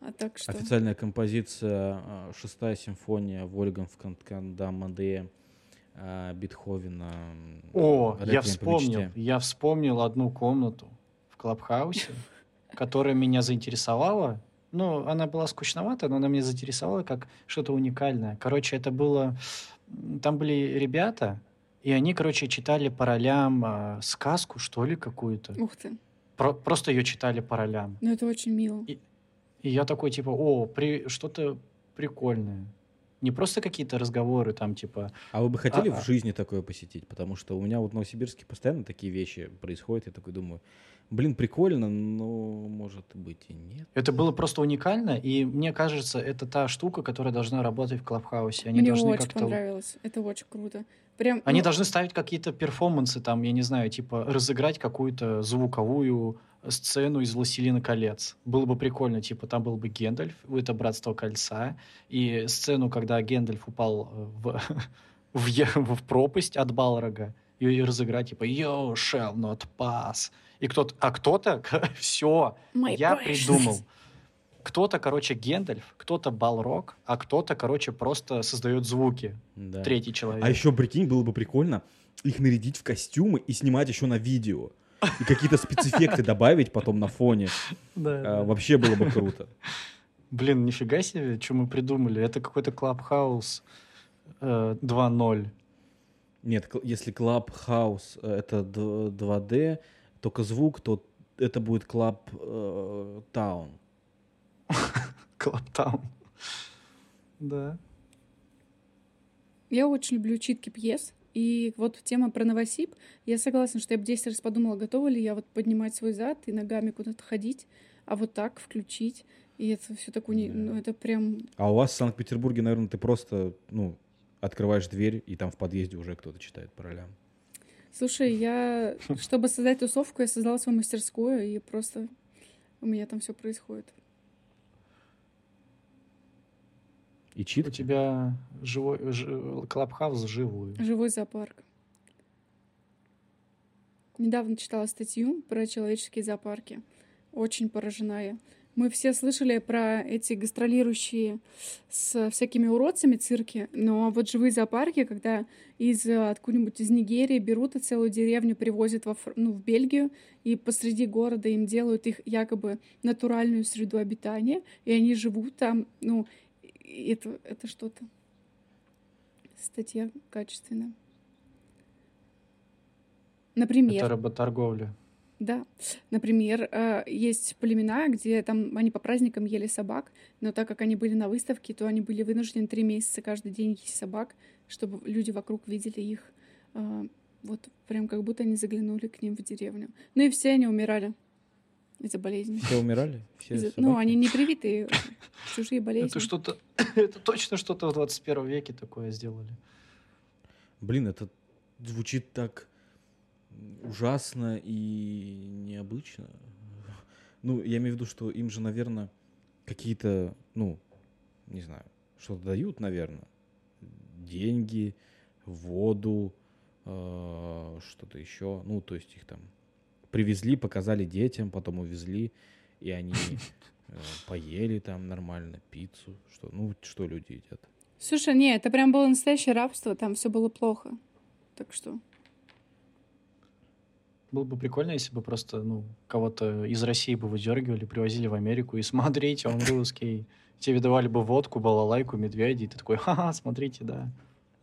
S2: А так что...
S1: Официальная композиция а, «Шестая симфония» Вольфганга Кандамаде Бетховена. м,
S3: О,
S1: «Реквием
S3: я
S1: по
S3: вспомнил.
S1: мечте».
S3: Я вспомнил одну комнату в Клабхаусе, которая меня заинтересовала. Ну, она была скучновата, но она меня заинтересовала как что-то уникальное. Короче, это было... Там были ребята, и они, короче, читали по ролям а, сказку, что ли, какую-то.
S2: Ух ты,
S3: Про- просто ее читали по ролям.
S2: ну это очень мило.
S3: И я такой, типа, о, при... что-то прикольное. Не просто какие-то разговоры там, типа...
S1: А вы бы хотели
S3: А-а.
S1: в жизни такое посетить? Потому что у меня вот в Новосибирске постоянно такие вещи происходят. Я такой думаю, блин, прикольно, но может быть и нет.
S3: Это было просто уникально, и мне кажется, это та штука, которая должна работать в Клабхаусе. Они
S2: Мне
S3: должны
S2: очень
S3: как-то...
S2: понравилось. Это очень круто. Прям,
S3: Они
S2: ну,
S3: должны ставить какие-то перформансы, там, я не знаю, типа разыграть какую-то звуковую сцену из «Властелина колец». Было бы прикольно, типа там был бы Гендальф, это «Братство кольца», и сцену, когда Гендальф упал э, в, в, в пропасть от Балрога, и, и разыграть, типа «You shall not pass». И кто-то, а кто-то, все,
S2: my
S3: я
S2: precious.
S3: придумал. Кто-то, короче, Гендальф, кто-то Балрог, а кто-то, короче, просто создает звуки.
S1: Да.
S3: Третий человек.
S1: А еще, прикинь, было бы прикольно их нарядить в костюмы и снимать еще на видео. И какие-то спецэффекты добавить потом на фоне.
S3: Да,
S1: А,
S3: да.
S1: Вообще было бы круто.
S3: Блин, нифига себе, что мы придумали. Это какой-то Клабхаус э, 2.0.
S1: Нет, кл- если Clubhouse э, это д- 2D, только звук, то это будет Club э, Town.
S3: Клабтаун. Да.
S2: Я очень люблю читки пьес. И вот тема про Новосиб. Я согласна, что я бы 10 раз подумала, готова ли я вот поднимать свой зад и ногами куда-то ходить, а вот так включить. И это все так уни...
S1: Да.
S2: Ну, это прям...
S1: А у вас в Санкт-Петербурге, наверное, ты просто, ну, открываешь дверь, и там в подъезде уже кто-то читает по ролям.
S2: Слушай, я, чтобы создать тусовку, я создала свою мастерскую, и просто у меня там все происходит.
S1: И
S3: У
S1: читки?
S3: тебя живой ж- Клабхаус живую.
S2: Живой зоопарк. Недавно читала статью про человеческие зоопарки. Очень поражена я. Мы все слышали про эти гастролирующие с всякими уродцами цирки, но вот живые зоопарки, когда из э, откуда-нибудь из Нигерии берут и целую деревню привозят во, ну, в Бельгию, и посреди города им делают их якобы натуральную среду обитания, и они живут там, ну, и это, это что-то. Статья качественная. Например,
S3: Это работорговля.
S2: да, например, э, есть племена, где там они по праздникам ели собак, но так как они были на выставке, то они были вынуждены три месяца каждый день есть собак, чтобы люди вокруг видели их. э, Вот прям как будто они заглянули к ним в деревню. Ну и все они умирали из-за болезни.
S1: Все умирали? Все
S2: Из-за- Ну, они не привитые, чужие болезни.
S3: Это что-то... Это точно что-то в 21 веке такое сделали.
S1: Блин, это звучит так ужасно и необычно. Ну, я имею в виду, что им же, наверное, какие-то, ну, не знаю, что-то дают, наверное. Деньги, воду, э, что-то еще. Ну, то есть их там привезли, показали детям, потом увезли, и они э, поели там нормально пиццу. Что, ну, что люди едят.
S2: Слушай, не, это прям было настоящее рабство, там все было плохо. Так что...
S3: Было бы прикольно, если бы просто, ну, кого-то из России бы выдергивали, привозили в Америку, и смотрите, он русский. Тебе давали бы водку, балалайку, медведя, и ты такой, ха-ха, смотрите, да.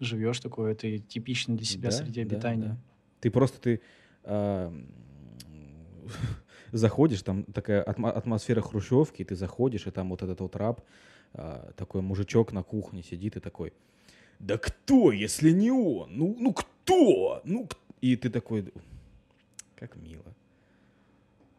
S3: Живешь такой, это типично для себя
S1: Да,
S3: среди
S1: да,
S3: обитания.
S1: да. Ты просто ты а, м, заходишь, там такая атмо- атмосфера хрущевки, ты заходишь, и там вот этот вот раб, а, такой мужичок на кухне сидит и такой, да кто, если не он? Ну, ну кто? Ну, к-» и ты такой, как мило.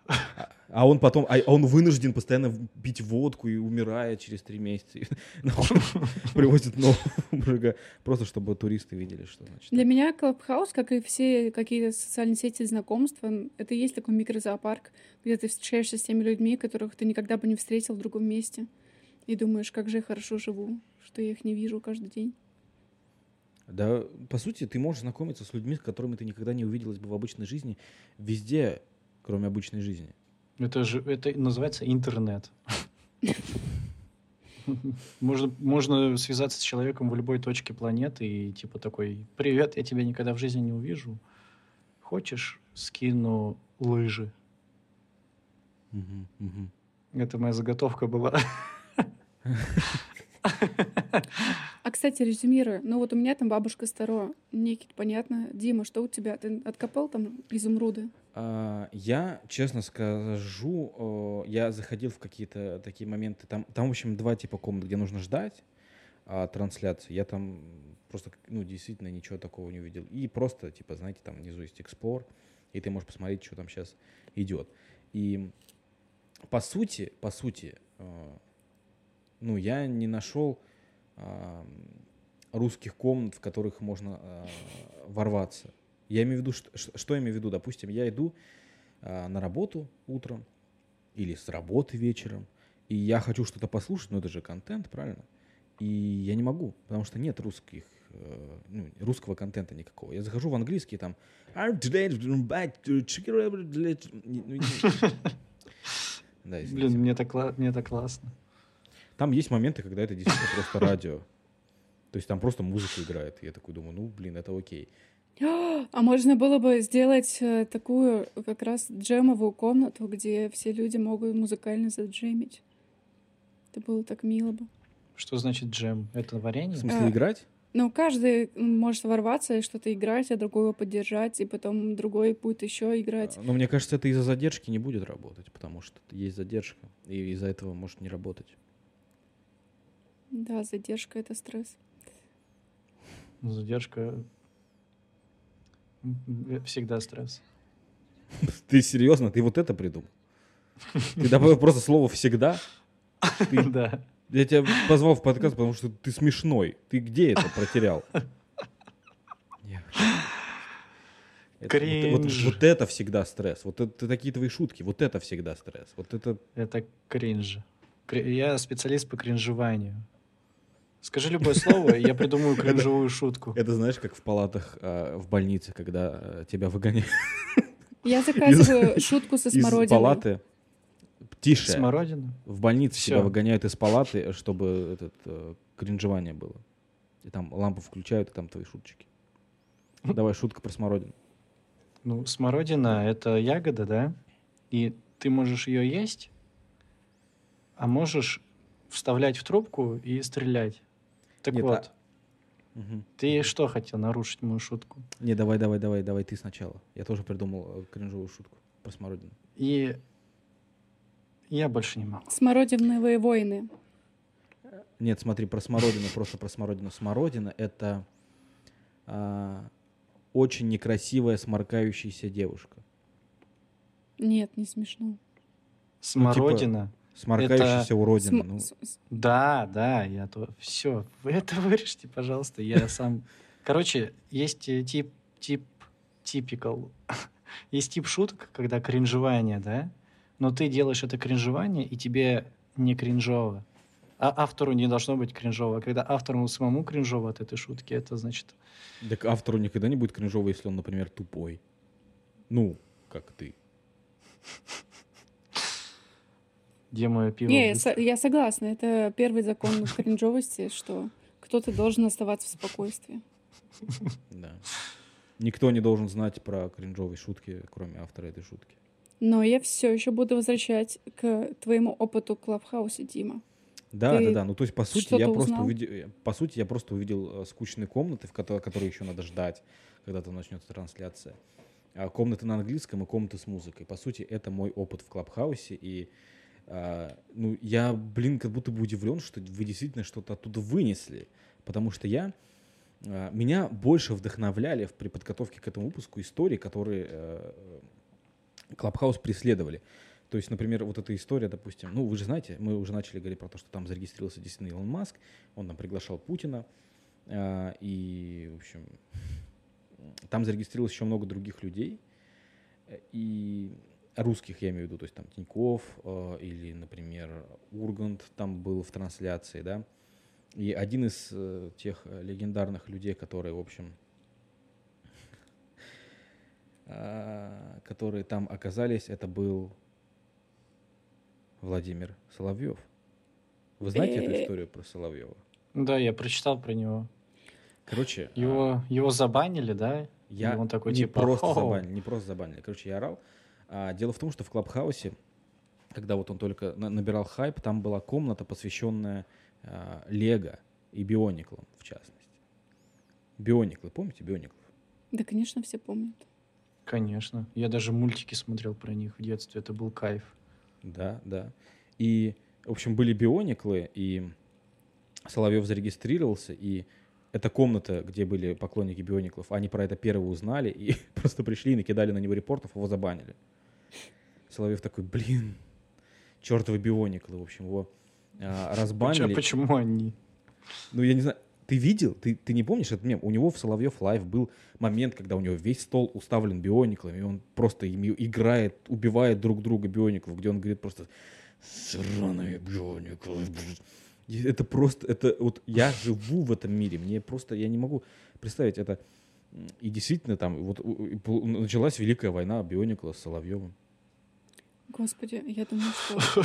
S1: А он потом, а он вынужден постоянно пить водку и умирает через три месяца. И Привозит нового мужика, просто чтобы туристы видели, что значит.
S2: Для меня Клабхаус, как и все какие-то социальные сети знакомства, это и есть такой микрозоопарк, где ты встречаешься с теми людьми, которых ты никогда бы не встретил в другом месте. И думаешь, как же я хорошо живу, что я их не вижу каждый день.
S1: Да, по сути, ты можешь знакомиться с людьми, с которыми ты никогда не увиделась бы в обычной жизни, везде, кроме обычной жизни.
S3: Это же это называется интернет. Можно, можно связаться с человеком в любой точке планеты и типа такой, привет, я тебя никогда в жизни не увижу. Хочешь, скину лыжи. Это моя заготовка была.
S2: А, кстати, резюмируя, ну вот у меня там бабушка старо, Никит, понятно. Дима, что у тебя? Ты откопал там изумруды?
S1: А, Я, честно скажу, э, я заходил в какие-то такие моменты. Там, там, в общем, два типа комнат, где нужно ждать. а, трансляции. Я там просто, ну, действительно ничего такого не увидел. И просто, типа, знаете, там внизу есть Explore, и ты можешь посмотреть, что там сейчас идет. И по сути, по сути, э, ну, я не нашел э, русских комнат, в которых можно ворваться. Я имею в виду, что, что я имею в виду? Допустим, я иду э, на работу утром или с работы вечером, и я хочу что-то послушать, но это же контент, правильно? И я не могу, потому что нет русских, э, ну, русского контента никакого. Я захожу в английский, там...
S3: Да, Блин, мне так, мне так классно.
S1: Там есть моменты, когда это действительно просто радио. То есть там просто музыка играет. Я такой думаю, ну, блин, это окей.
S2: А можно было бы сделать э, такую как раз джемовую комнату, где все люди могут музыкально заджемить. Это было так мило бы.
S3: Что значит джем? Это варенье?
S1: В смысле, а, играть?
S2: Ну, каждый может ворваться и что-то играть, а другого поддержать, и потом другой будет еще играть.
S1: Но ну, мне кажется, это из-за задержки не будет работать, потому что есть задержка, и из-за этого может не работать.
S2: Да, задержка — это стресс.
S3: Задержка всегда стресс.
S1: Ты серьезно? Ты вот это придумал? Ты добавил просто слово «всегда»?
S3: Да.
S1: Я тебя позвал в подкаст, потому что ты смешной. Ты где это протерял? Это, вот, вот, вот это всегда стресс. Вот это такие твои шутки. Вот это всегда стресс. Вот это.
S3: Это кринж. Я специалист по кринжеванию. Скажи любое слово, и я придумаю кринжевую шутку.
S1: Это знаешь, как в палатах э, в больнице, когда э, тебя выгоняют.
S2: Я заказываю шутку со смородиной. Из
S1: палаты Тише.
S3: Смородина?
S1: В больнице тебя выгоняют из палаты, чтобы этот, э, кринжевание было. И там лампу включают, и там твои шуточки. Давай шутка про смородину.
S3: Ну, смородина — это ягода, да? И ты можешь ее есть, а можешь вставлять в трубку и стрелять. Так Нет, вот, а... угу. ты что хотел нарушить мою шутку?
S1: Не, давай, давай, давай, давай ты сначала. Я тоже придумал э, кринжовую шутку про смородину.
S3: И я больше не могу.
S2: Смородиновые войны.
S1: Нет, смотри, про смородину, просто про смородину. Смородина — это а, очень некрасивая сморкающаяся девушка.
S2: Нет, не смешно.
S3: Смородина? Ну,
S1: типа, сморкающаяся это... уродина. См...
S3: Ну. Да, да, я то... Все, вы это вырежьте, пожалуйста, я сам... Короче, есть э, тип, тип, типикал. есть тип шуток, когда кринжевание, да? но ты делаешь это кринжевание, и тебе не кринжово. А автору не должно быть кринжово. А когда автору самому кринжово от этой шутки, это значит...
S1: Так автору никогда не будет кринжово, если он, например, тупой. Ну, как ты.
S3: Где мое пиво?
S2: Не, я, я согласна. Это первый закон кринжовости, что кто-то должен оставаться в спокойствии.
S1: Да. Никто не должен знать про кринжовые шутки, кроме автора этой шутки.
S2: Но я все еще буду возвращать к твоему опыту Клабхаусе, Дима.
S1: Да, Ты да, да. Ну, то есть, по сути, я просто увидел, по сути, я просто увидел э, скучные комнаты, в которые, которые еще надо ждать, когда там начнется трансляция. А комнаты на английском и комнаты с музыкой. По сути, это мой опыт в Клабхаусе. И а, ну, я, блин, как будто бы удивлен, что вы действительно что-то оттуда вынесли. Потому что я а, меня больше вдохновляли при подготовке к этому выпуску истории, которые а, Клабхаус преследовали. То есть, например, вот эта история, допустим, ну, вы же знаете, мы уже начали говорить про то, что там зарегистрировался действительно Илон Маск, он там приглашал Путина, э, и, в общем, там зарегистрировалось еще много других людей, и русских, я имею в виду, то есть там Тиньков э, или, например, Ургант там был в трансляции, да, и один из э, тех легендарных людей, которые, в общем, а, которые там оказались, это был Владимир Соловьев. Вы знаете эту историю про Соловьева?
S3: Да, я прочитал про него.
S1: Короче,
S3: его, а... его забанили, да?
S1: Я
S3: И он такой
S1: не
S3: типа.
S1: просто забанили, не просто забанили. Короче, я орал. А, дело в том, что в Клабхаусе, когда вот он только набирал хайп, там была комната, посвященная а, Лего и Биониклам, в частности. Биониклы, помните Биониклов?
S2: Да, конечно, все помнят.
S3: Конечно. Я даже мультики смотрел про них в детстве. Это был кайф.
S1: Да, да. И, в общем, были биониклы, и Соловьев зарегистрировался, и эта комната, где были поклонники Биониклов, они про это первые узнали и просто пришли и накидали на него репортов, его забанили. Соловьев такой, блин, чертовы Биониклы, в общем, его а, разбанили.
S3: Почему, почему они?
S1: Ну, я не знаю, ты видел, ты, ты не помнишь этот мем? У него в Соловьев Лайв был момент, когда у него весь стол уставлен биониклами, и он просто ими играет, убивает друг друга биониклов, где он говорит просто «Сраные биониклы». Это просто, это вот я живу в этом мире, мне просто, я не могу представить это. И действительно там вот началась Великая война Бионикла с Соловьевым.
S2: Господи, я думаю, что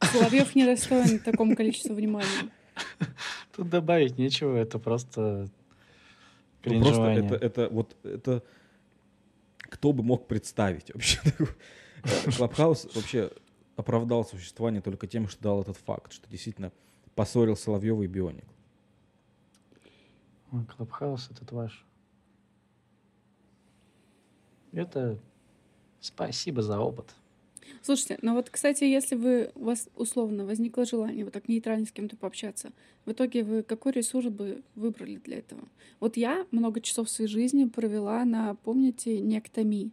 S2: Соловьев не достоин такому количеству внимания.
S3: Тут добавить нечего, это просто
S1: ну, просто это, это вот это кто бы мог представить вообще Клабхаус вообще оправдал существование только тем, что дал этот факт, что действительно поссорил Соловьева и Бионик.
S3: Клабхаус этот ваш. Это спасибо за опыт.
S2: Слушайте, ну вот, кстати, если вы, у вас условно возникло желание вот так нейтрально с кем-то пообщаться, в итоге вы какой ресурс бы выбрали для этого? Вот я много часов своей жизни провела на, помните, Нектоми.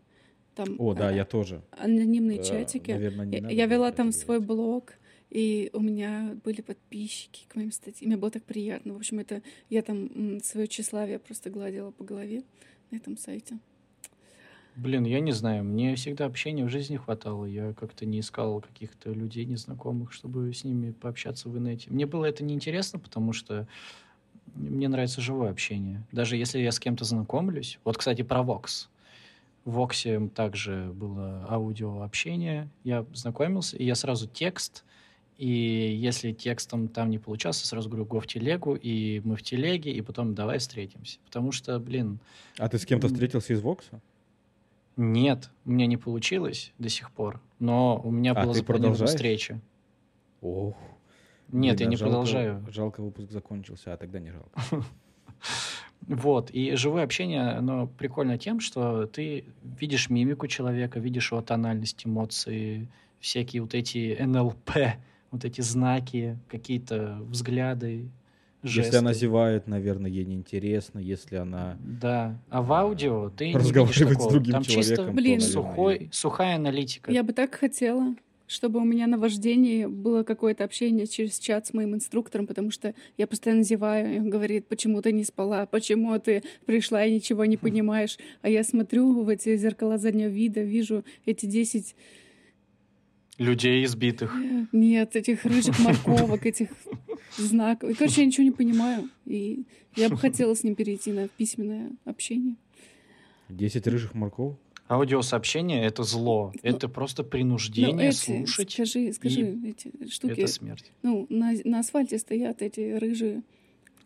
S1: Там, О, да, э, я тоже.
S2: Анонимные да, чатики. Наверное, не я, я вела там свой блог, и у меня были подписчики к моим статьям. Мне было так приятно. В общем, это я там свое тщеславие просто гладила по голове на этом сайте.
S3: Блин, я не знаю, мне всегда общения в жизни хватало. Я как-то не искал каких-то людей незнакомых, чтобы с ними пообщаться в инете. Мне было это неинтересно, потому что мне нравится живое общение. Даже если я с кем-то знакомлюсь. Вот, кстати, про Vox. В Воксе также было аудиообщение. Я знакомился, и я сразу текст. И если текстом там не получался, сразу говорю, го в телегу, и мы в телеге, и потом давай встретимся. Потому что, блин...
S1: А ты с кем-то встретился из Вокса?
S3: Нет, у меня не получилось до сих пор, но у меня а была запланирована встреча.
S1: Ох.
S3: Нет, Блин, я не
S1: жалко,
S3: продолжаю.
S1: Жалко, выпуск закончился, а тогда не жалко.
S3: Вот, и живое общение, оно прикольно тем, что ты видишь мимику человека, видишь его тональность, эмоции, всякие вот эти НЛП, вот эти знаки, какие-то взгляды,
S1: жесты. Если она зевает, наверное, ей неинтересно. Если она...
S3: Да. А в аудио ты
S1: разговаривает с другим
S3: Там
S1: человеком.
S3: Чисто, блин, сухой, сухая аналитика.
S2: Я бы так хотела чтобы у меня на вождении было какое-то общение через чат с моим инструктором, потому что я постоянно зеваю, и он говорит, почему ты не спала, почему ты пришла и ничего не понимаешь. А я смотрю в эти зеркала заднего вида, вижу эти 10
S3: Людей избитых.
S2: Нет, этих рыжих морковок, этих знаков. Короче, я ничего не понимаю. И я бы хотела с ним перейти на письменное общение.
S1: Десять рыжих морковок?
S3: Аудиосообщение — это зло. Ну, это просто принуждение ну, эти, слушать.
S2: Скажи, скажи, эти штуки.
S3: Это смерть.
S2: Ну, на, на асфальте стоят эти рыжие...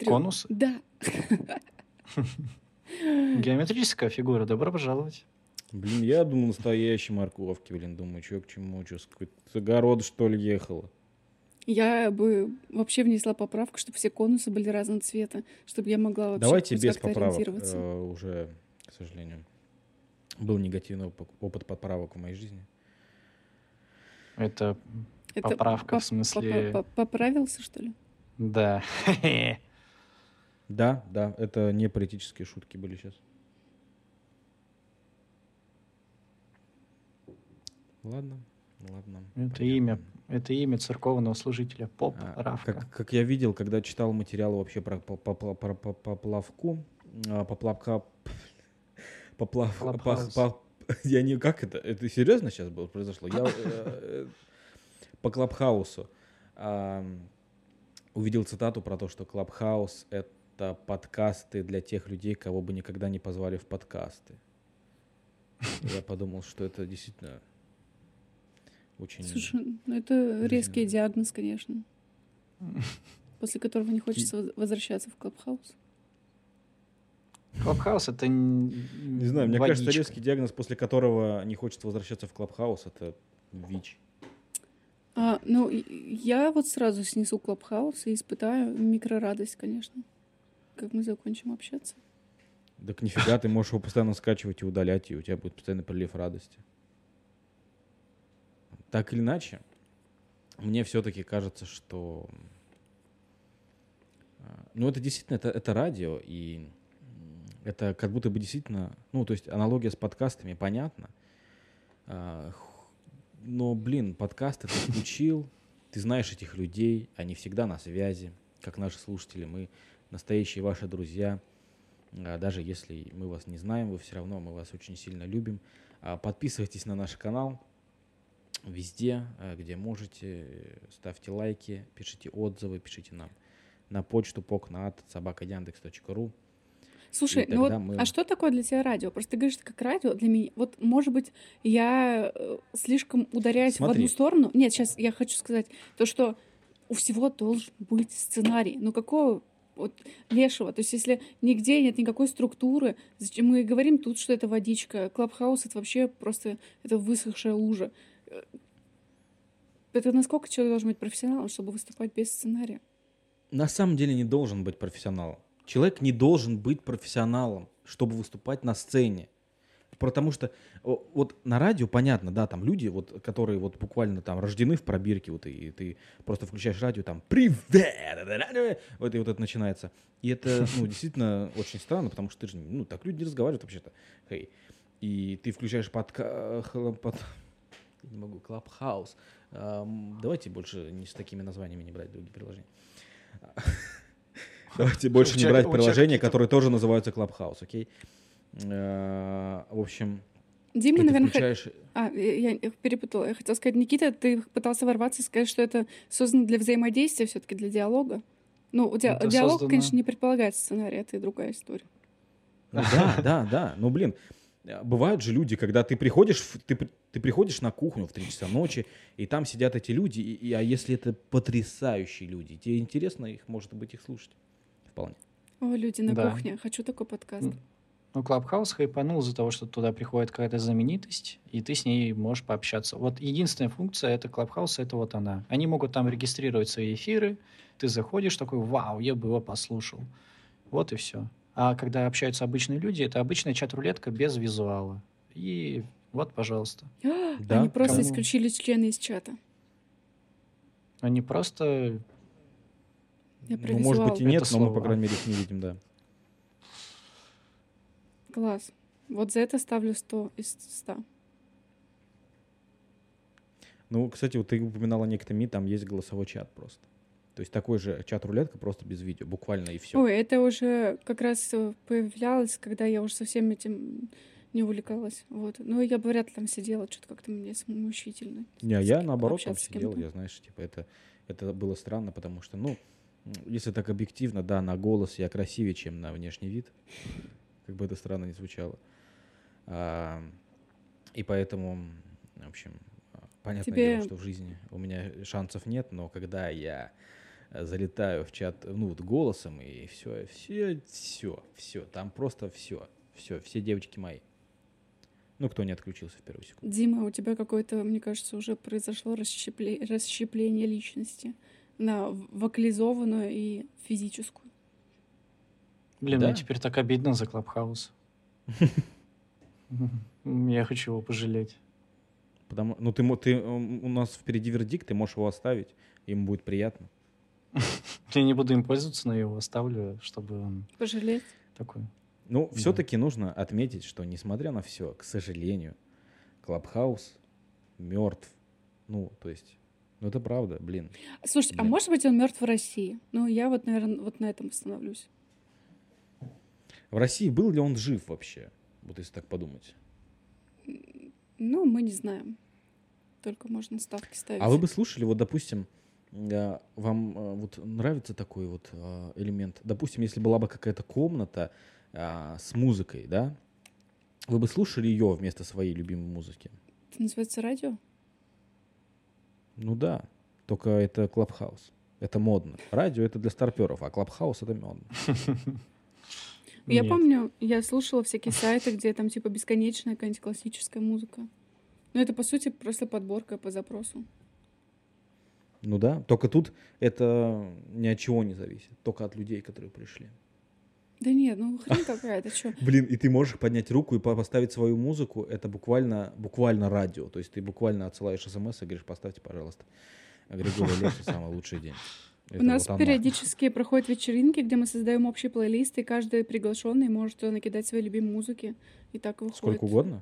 S3: Конусы?
S2: Да.
S3: Геометрическая фигура. Добро пожаловать.
S1: Блин, я думал, настоящие морковки, блин, думаю, что к чему, что с огород, что ли, ехала.
S2: Я бы вообще внесла поправку, чтобы все конусы были разного цвета, чтобы я могла вообще
S1: Давайте без поправок э, уже, к сожалению. Был негативный опыт поправок в моей жизни.
S3: Это, Это поправка в смысле...
S2: Поправился, что ли?
S3: Да.
S1: Да, да, это не политические шутки были сейчас. Ладно, ладно.
S3: Это понятно. имя, это имя церковного служителя Поп а, Равка.
S1: Как, как я видел, когда читал материалы вообще про поплавку, а, поплавка, поплав, по, я не как это, это серьезно сейчас было произошло? Я э, по Клабхаусу увидел цитату про то, что Клабхаус это подкасты для тех людей, кого бы никогда не позвали в подкасты. Я подумал, что это действительно очень...
S2: Слушай, ну это резкий диагноз, конечно. После которого не хочется возвращаться в Clubhouse.
S3: Clubhouse это не,
S1: не знаю, мне водичка. кажется, резкий диагноз, после которого не хочется возвращаться в Clubhouse, это ВИЧ.
S2: А, ну, я вот сразу снесу Clubhouse и испытаю микрорадость, конечно, как мы закончим общаться.
S1: Так нифига, ты можешь его постоянно скачивать и удалять, и у тебя будет постоянный прилив радости так или иначе, мне все-таки кажется, что Ну, это действительно, это, это радио, и это как будто бы действительно, ну, то есть аналогия с подкастами понятна. Но, блин, подкасты ты включил, ты знаешь этих людей, они всегда на связи, как наши слушатели, мы настоящие ваши друзья. А, Даже если мы вас не знаем, вы все равно, мы вас очень сильно любим. А, Подписывайтесь на наш канал везде, а, где можете. Ставьте лайки, пишите отзывы, пишите нам на почту покнат собака яндекс.ру.
S2: Слушай, ну вот,
S1: мы-
S2: а что такое для тебя радио? Просто ты говоришь, как радио для меня. Вот, может быть, я э, слишком ударяюсь в
S1: Смотри.
S2: одну сторону. Нет, сейчас я хочу сказать то, что у всего должен быть сценарий. Ну какого вот лешего? То есть если нигде нет никакой структуры, зачем мы говорим тут, что это водичка, Клабхаус — это вообще просто это высохшая лужа. Это насколько человек должен быть профессионалом, чтобы выступать без сценария?
S1: На самом деле не должен быть профессионалом. Человек не должен быть профессионалом, чтобы выступать на сцене. Потому что вот на радио понятно, да, там люди, вот, которые вот буквально там рождены в пробирке, вот и ты просто включаешь радио, там привет, вот и вот это начинается. И это, ну, действительно очень странно, потому что ты же, ну, так люди не разговаривают вообще-то. Хей. И ты включаешь подка... под... Я не могу, Clubhouse. Давайте больше не с такими названиями не брать другие приложения. Давайте больше
S3: У
S1: не брать
S3: у
S1: приложения, которые тоже называются Clubhouse, окей? Э, В общем,
S2: Дима,
S1: ты
S2: наверное,
S1: включаешь...
S2: А, я, перепутала. Я хотела сказать, Никита, ты пытался ворваться и сказать, что это создано для взаимодействия, все таки для диалога. Ну, ди-
S3: Это
S2: диалог,
S3: создано-
S2: конечно, не предполагает сценарий, это и другая история.
S1: Ну Да, да, да. Ну, блин, бывают же люди, когда ты приходишь, ты, ты приходишь на кухню в 3 часа ночи, и там сидят эти люди, и, и- а если это потрясающие люди, тебе интересно их, может быть, их слушать? Вполне.
S2: О, люди на
S3: Да.
S2: кухне, хочу такой подкаст.
S3: Ну, Clubhouse хайпанул из-за того, что туда приходит какая-то знаменитость, и ты с ней можешь пообщаться. Вот единственная функция это Клабхауса, это вот она. Они могут там регистрировать свои эфиры, ты заходишь такой, вау, я бы его послушал. Вот и все. А когда общаются обычные люди, это обычная чат-рулетка без визуала. И вот, пожалуйста.
S1: Да,
S2: Они просто
S3: кому?
S2: исключили члены из чата.
S3: Они просто...
S2: Я про
S1: Ну, может быть, и нет,
S3: Это
S1: но мы, по крайней мере, их не видим, да.
S2: Класс. Вот за это ставлю 100 из 100.
S1: Ну, кстати, вот ты упоминала Некто.ми, там есть голосовой чат просто. То есть такой же чат-рулетка, просто без видео, буквально и все.
S2: Ой, это уже как раз э, появлялось, когда я уже совсем этим не увлекалась. Вот. Но я бы вряд ли там сидела, что-то как-то мне смущительно.
S1: Не, а
S2: с
S1: я наоборот там сидел, я, знаешь, типа это, это было странно, потому что, ну, если так объективно, да, на голос я красивее, чем на внешний вид, как бы это странно не звучало. А, и поэтому, в общем, а, понятное
S2: Тебе-
S1: дело, что в жизни у меня шансов нет, но когда я залетаю в чат, ну, вот голосом, и все, все, все, все, там просто все, все, все девочки мои. Ну, кто не отключился в первую секунду.
S2: Дима, у тебя какое-то, мне кажется, уже произошло расщепле- расщепление личности на вокализованную и физическую.
S3: Блин,
S1: Да.
S3: мне теперь так обидно за Клабхаус. Я хочу его пожалеть.
S1: Потому, ну, ты, ты, у нас впереди вердикт, ты можешь его оставить, ему будет приятно.
S3: Я не буду им пользоваться, но я его оставлю, чтобы он
S2: Пожалеть?
S3: такой...
S1: Ну,
S3: Да.
S1: все-таки нужно отметить, что, несмотря на все, к сожалению, Клабхаус мертв. Ну, то есть, ну, это правда, блин.
S2: Слушайте, а
S1: Блин.
S2: может быть он мертв в России? Ну, я вот, наверное, вот на этом остановлюсь.
S1: В России был ли он жив вообще? Вот если так подумать.
S2: Ну, мы не знаем. Только можно ставки ставить.
S1: А вы бы слушали, вот, допустим, вам э, вот нравится такой вот э, элемент? Допустим, если была бы какая-то комната э, с музыкой, да? Вы бы слушали ее вместо своей любимой музыки?
S2: Это называется радио?
S1: Ну да, только это Clubhouse. Это модно. Радио это для старперов, а Clubhouse это модно.
S2: Я помню, я слушала всякие сайты, где там типа бесконечная какая-нибудь классическая музыка. Но это, по сути, просто подборка по запросу.
S1: Ну да, только тут это ни от чего не зависит, только от людей, которые пришли.
S2: Да нет, ну хрень какая-то, что?
S1: Блин, и ты можешь поднять руку и по- поставить свою музыку, это буквально, буквально радио. То есть ты буквально отсылаешь смс и говоришь, поставьте, пожалуйста, Григорий Лепса «Самый лучший день». Это
S2: У нас
S1: вот
S2: периодически проходят вечеринки, где мы создаем общий плейлист, и каждый приглашенный может накидать свои любимые музыки. И так выходит.
S1: Сколько угодно?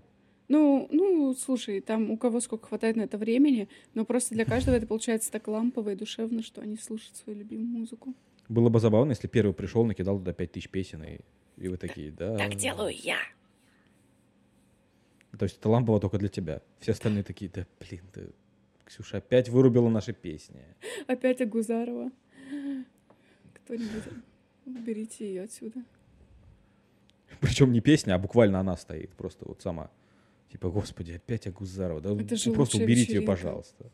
S2: Ну, ну, слушай, там у кого сколько хватает на это времени, но просто для каждого это получается так лампово и душевно, что они слушают свою любимую музыку.
S1: Было бы забавно, если первый пришел, накидал туда 5000 песен, и, и вы такие, да.
S2: Так делаю я.
S1: То есть это лампово только для тебя. Все остальные такие, да блин, ты, Ксюша, опять вырубила наши песни.
S2: Опять Агузарова. Кто-нибудь, уберите ее отсюда.
S1: Причем не песня, а буквально она стоит, просто вот сама. Типа, господи, опять Агузарова. Да
S2: Это же
S1: просто уберите ее,
S2: вечеринка.
S1: пожалуйста.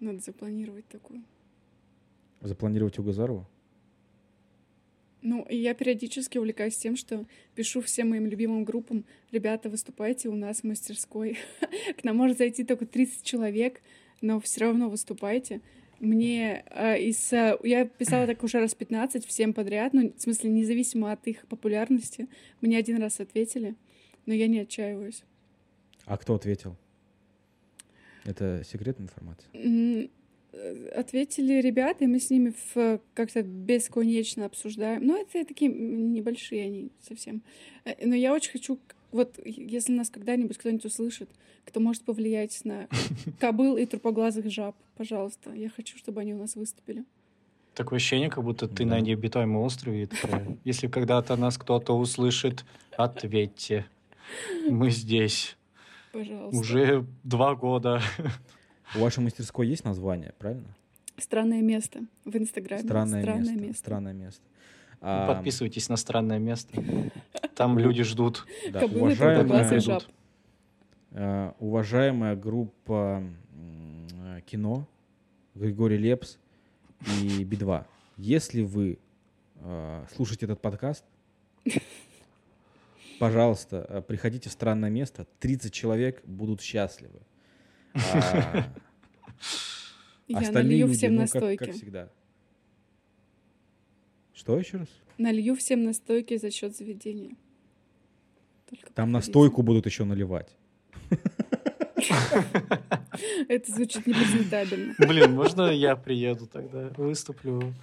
S2: Надо запланировать такую.
S1: Запланировать Агузарову?
S2: Ну, и я периодически увлекаюсь тем, что пишу всем моим любимым группам, ребята, выступайте у нас в мастерской. К нам может зайти только 30 человек, но все равно выступайте. Мне э, из... э, я писала так уже раз 15 всем подряд, ну, в смысле, независимо от их популярности. Мне один раз ответили, но я не отчаиваюсь.
S1: А кто ответил? Это секретная информация?
S2: Э, Ответили ребята, и мы с ними как-то бесконечно обсуждаем. Ну, это такие небольшие они совсем. Э, Но я очень хочу, вот если нас когда-нибудь кто-нибудь услышит, кто может повлиять на кобыл и трупоглазых жаб, пожалуйста, я хочу, чтобы они у нас выступили.
S3: Такое ощущение, как будто ты
S1: Да.
S3: на необитаемом острове. Если когда-то нас кто-то услышит, ответьте. Мы здесь.
S2: Пожалуйста.
S3: Уже два года.
S1: У вашей мастерской есть название, правильно?
S2: Странное место в Инстаграме.
S1: Странное, место.
S2: место.
S1: Странное место.
S3: Ну,
S1: А,
S3: Подписывайтесь на странное место. Там люди ждут.
S1: да,
S2: Кобылы,
S1: уважаемая, э, уважаемая группа кино Григорий Лепс и Би-2. Если вы э, слушаете этот подкаст, пожалуйста, э, приходите в странное место. 30 человек будут счастливы. А
S2: Я налью
S1: люди,
S2: всем
S1: ну, как-
S2: настойки.
S1: как всегда. Что еще раз?
S2: Налью всем настойки за счет заведения. Только
S1: Там настойку будут еще наливать.
S2: Это звучит непрезентабельно.
S3: Блин, можно я приеду тогда? Выступлю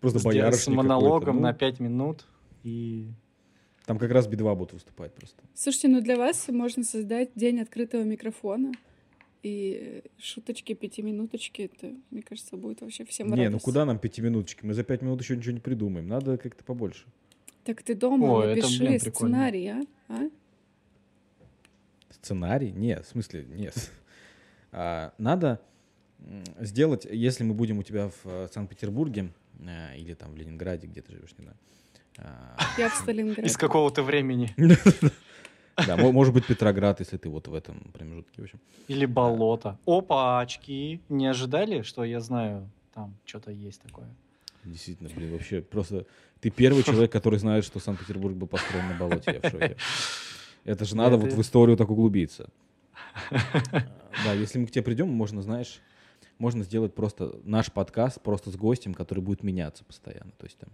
S1: Просто
S3: с,
S1: боярышник
S3: с монологом.
S1: Ну,
S3: на пять минут. И
S1: Там как раз Би-2 будут выступать просто.
S2: Слушайте, ну для вас можно создать день открытого микрофона. И шуточки, пятиминуточки, это, мне кажется, будет вообще всем
S1: Не, ну куда нам пятиминуточки? Мы за пять минут еще ничего не придумаем. Надо как-то побольше.
S2: Так ты дома
S3: О, это,
S2: напиши
S3: блин, прикольно.
S2: сценарий, а? а?
S1: Сценарий? Нет, в смысле, нет. А, надо сделать, если мы будем у тебя в э, Санкт-Петербурге э, или там в Ленинграде, где ты живешь, не знаю.
S2: Я в Сталинграде.
S3: из какого-то времени.
S1: Да, мо- может быть, Петроград, если ты вот в этом промежутке. В общем.
S3: Или болото. Опа, очки. Не ожидали, что я знаю, там что-то есть такое?
S1: Действительно, блин, вообще просто ты первый человек, который знает, что Санкт-Петербург был построен на болоте. Я в шоке. Это же надо вот в историю так углубиться. Да, если мы к тебе придем, можно, знаешь, можно сделать просто наш подкаст просто с гостем, который будет меняться постоянно. То есть там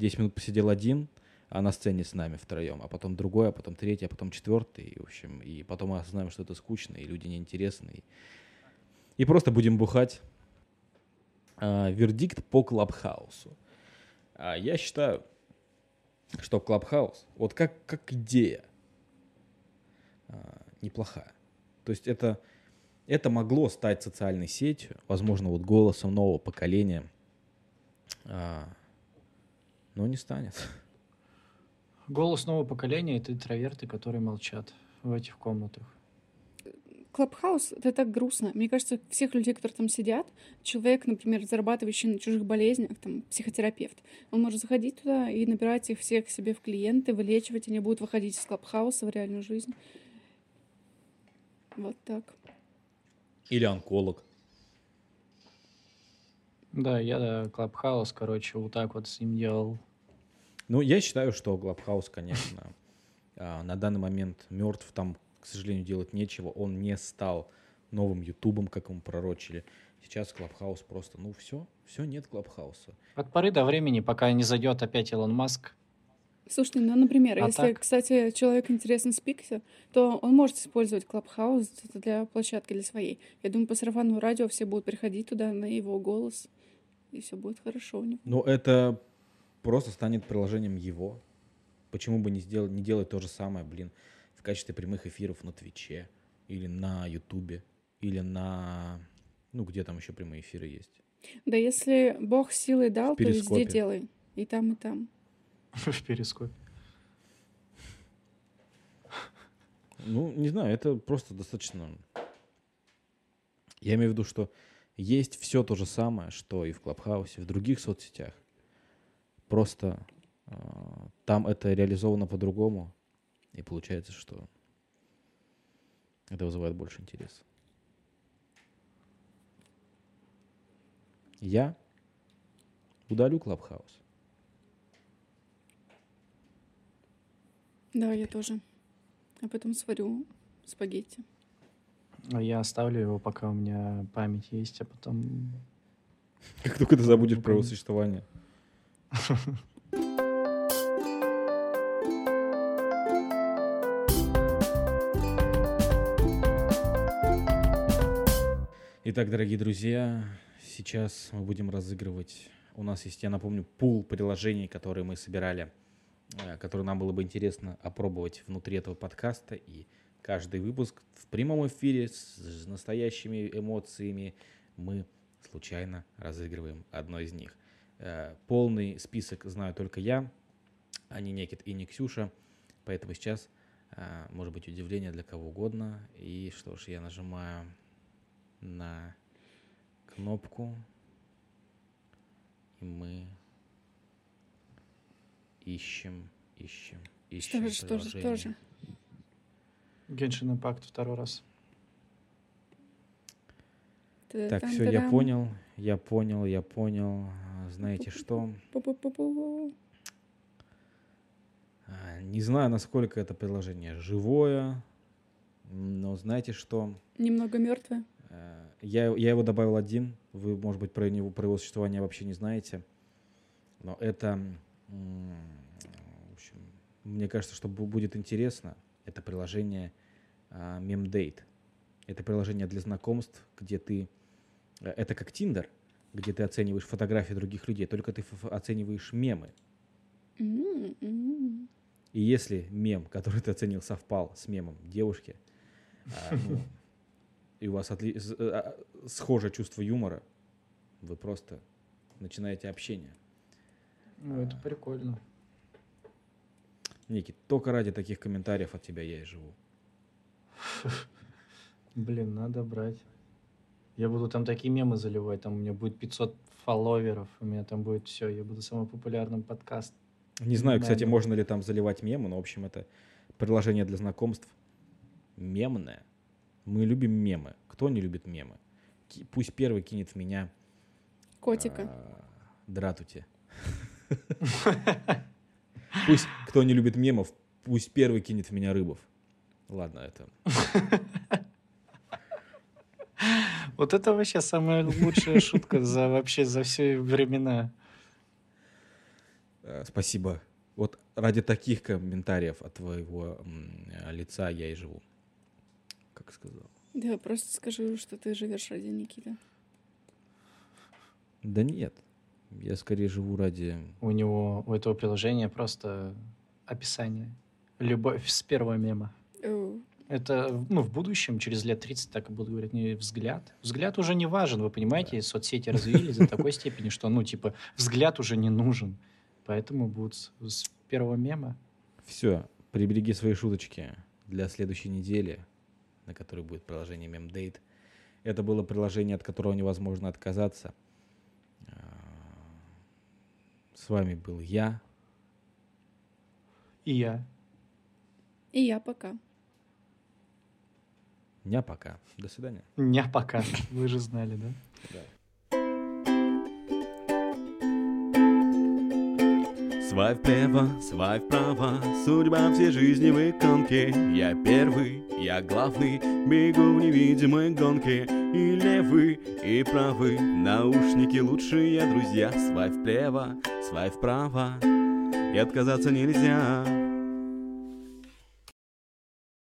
S1: 10 минут посидел один, а на сцене с нами втроем, а потом другой, а потом третий, а потом четвертый, и, в общем, и потом мы осознаем, что это скучно, и люди неинтересны. И, и просто будем бухать. А, вердикт по Клабхаусу. А, я считаю, что Клабхаус, вот как, как идея, а, неплохая. То есть это, это могло стать социальной сетью, возможно, вот голосом нового поколения, а, но не станет.
S3: Голос нового поколения — это интроверты, которые молчат в этих комнатах.
S2: Clubhouse — это так грустно. Мне кажется, всех людей, которые там сидят, человек, например, зарабатывающий на чужих болезнях, там, психотерапевт, он может заходить туда и набирать их всех к себе в клиенты, вылечивать, они будут выходить из Клабхауса в реальную жизнь. Вот так.
S1: Или онколог.
S3: Да, я да, Clubhouse, короче, вот так вот с ним делал.
S1: Ну, я считаю, что Clubhouse, конечно, а, на данный момент мертв. Там, к сожалению, делать нечего. Он не стал новым Ютубом, как ему пророчили. Сейчас Clubhouse просто, ну все, все, нет Клабхауса.
S3: От поры до времени, пока не зайдет опять Илон Маск,
S2: Слушайте, ну, например,
S3: А
S2: если,
S3: так?
S2: кстати, человек интересен спикер, то он может использовать Clubhouse для площадки для своей. Я думаю, по сарафанному радио все будут приходить туда на его голос и все будет хорошо у него.
S1: Но это просто станет приложением его. Почему бы не, сделать, не делать то же самое, блин, в качестве прямых эфиров на Твиче или на Ютубе или на... Ну, где там еще прямые эфиры есть?
S2: Да если Бог силой дал, то везде делай. И там, и там.
S3: В перископе.
S1: Ну, не знаю, это просто достаточно... Я имею в виду, что есть все то же самое, что и в Клабхаусе, в других соцсетях. Просто э, там это реализовано по-другому, и получается, что это вызывает больше интереса. Я удалю Клабхаус.
S2: Да, я тоже. А потом сварю спагетти.
S3: Я оставлю его, пока у меня память есть, а потом...
S1: Как только ты забудешь про его существование. Итак, дорогие друзья, сейчас мы будем разыгрывать. У нас есть, я напомню, пул приложений, которые мы собирали, э, которые нам было бы интересно опробовать внутри этого подкаста. И каждый выпуск в прямом эфире с настоящими эмоциями мы случайно разыгрываем одно из них. Э, Полный список знаю только я, а не Некит и не Ксюша. Поэтому сейчас э, может быть удивление для кого угодно. И что ж, я нажимаю на кнопку, и мы ищем, ищем, ищем
S2: Что же, что же, что же?
S3: Геншин Импакт второй раз.
S1: Так, все, я понял, я понял, я понял. А, Знаете что? А, Не знаю, насколько это приложение живое, но знаете что?
S2: Немного мертвое.
S1: Э, Я, я его добавил один. Вы, может быть, про него, про его существование вообще не знаете. Но это, в общем, мне кажется, что бу- будет интересно. Это приложение а, Memdate. Это приложение для знакомств, где ты... э, Это как Tinder, где ты оцениваешь фотографии других людей, только ты оцениваешь мемы.
S2: М, м.
S1: И если мем, который ты оценил, совпал с мемом девушки, а, ну, и у вас отли- э, а, схожее чувство юмора, вы просто начинаете общение.
S3: Ну, это прикольно.
S1: Ники, только ради таких комментариев от тебя я и живу.
S3: Блин, надо брать. Я буду там такие мемы заливать, там у меня будет 500 фолловеров, у меня там будет все, я буду самым популярным подкаст.
S1: Не знаю, кстати, можно ли там заливать мемы, но, в общем, это приложение для знакомств мемное. Мы любим мемы. Кто не любит мемы? Пусть первый кинет в меня
S2: Котика.
S1: а, дратути. Пусть кто не любит мемов, пусть первый кинет в меня рыбов. Ладно, это...
S3: Вот это вообще самая лучшая шутка за вообще за все времена.
S1: э, Спасибо. Вот ради таких комментариев от твоего лица я и живу. Как сказал.
S2: Да, просто скажу, что ты живешь ради Никиты.
S1: Да нет. Я скорее живу ради...
S3: У него, у этого приложения просто описание. Любовь с первого мема. Это, ну, в будущем, через лет 30, так и будут говорить, не взгляд. Взгляд уже не важен, вы понимаете, соцсети развились до такой степени, что, ну, типа, взгляд уже не нужен. Поэтому будут с, первого мема.
S1: Все, прибереги свои шуточки для следующей недели, на которой будет приложение Memdate. Это было приложение, от которого невозможно отказаться. А, С вами был я.
S3: И я.
S2: И я пока.
S1: Ня пока. До свидания.
S3: Не пока. Вы же знали, да?
S4: Свай вправо, свай вправо, судьба всей жизни в иконке. Я первый, я главный, бегу в невидимой гонке. И левый, и правый, наушники лучшие друзья. Свай вправо, свай вправо, и отказаться нельзя.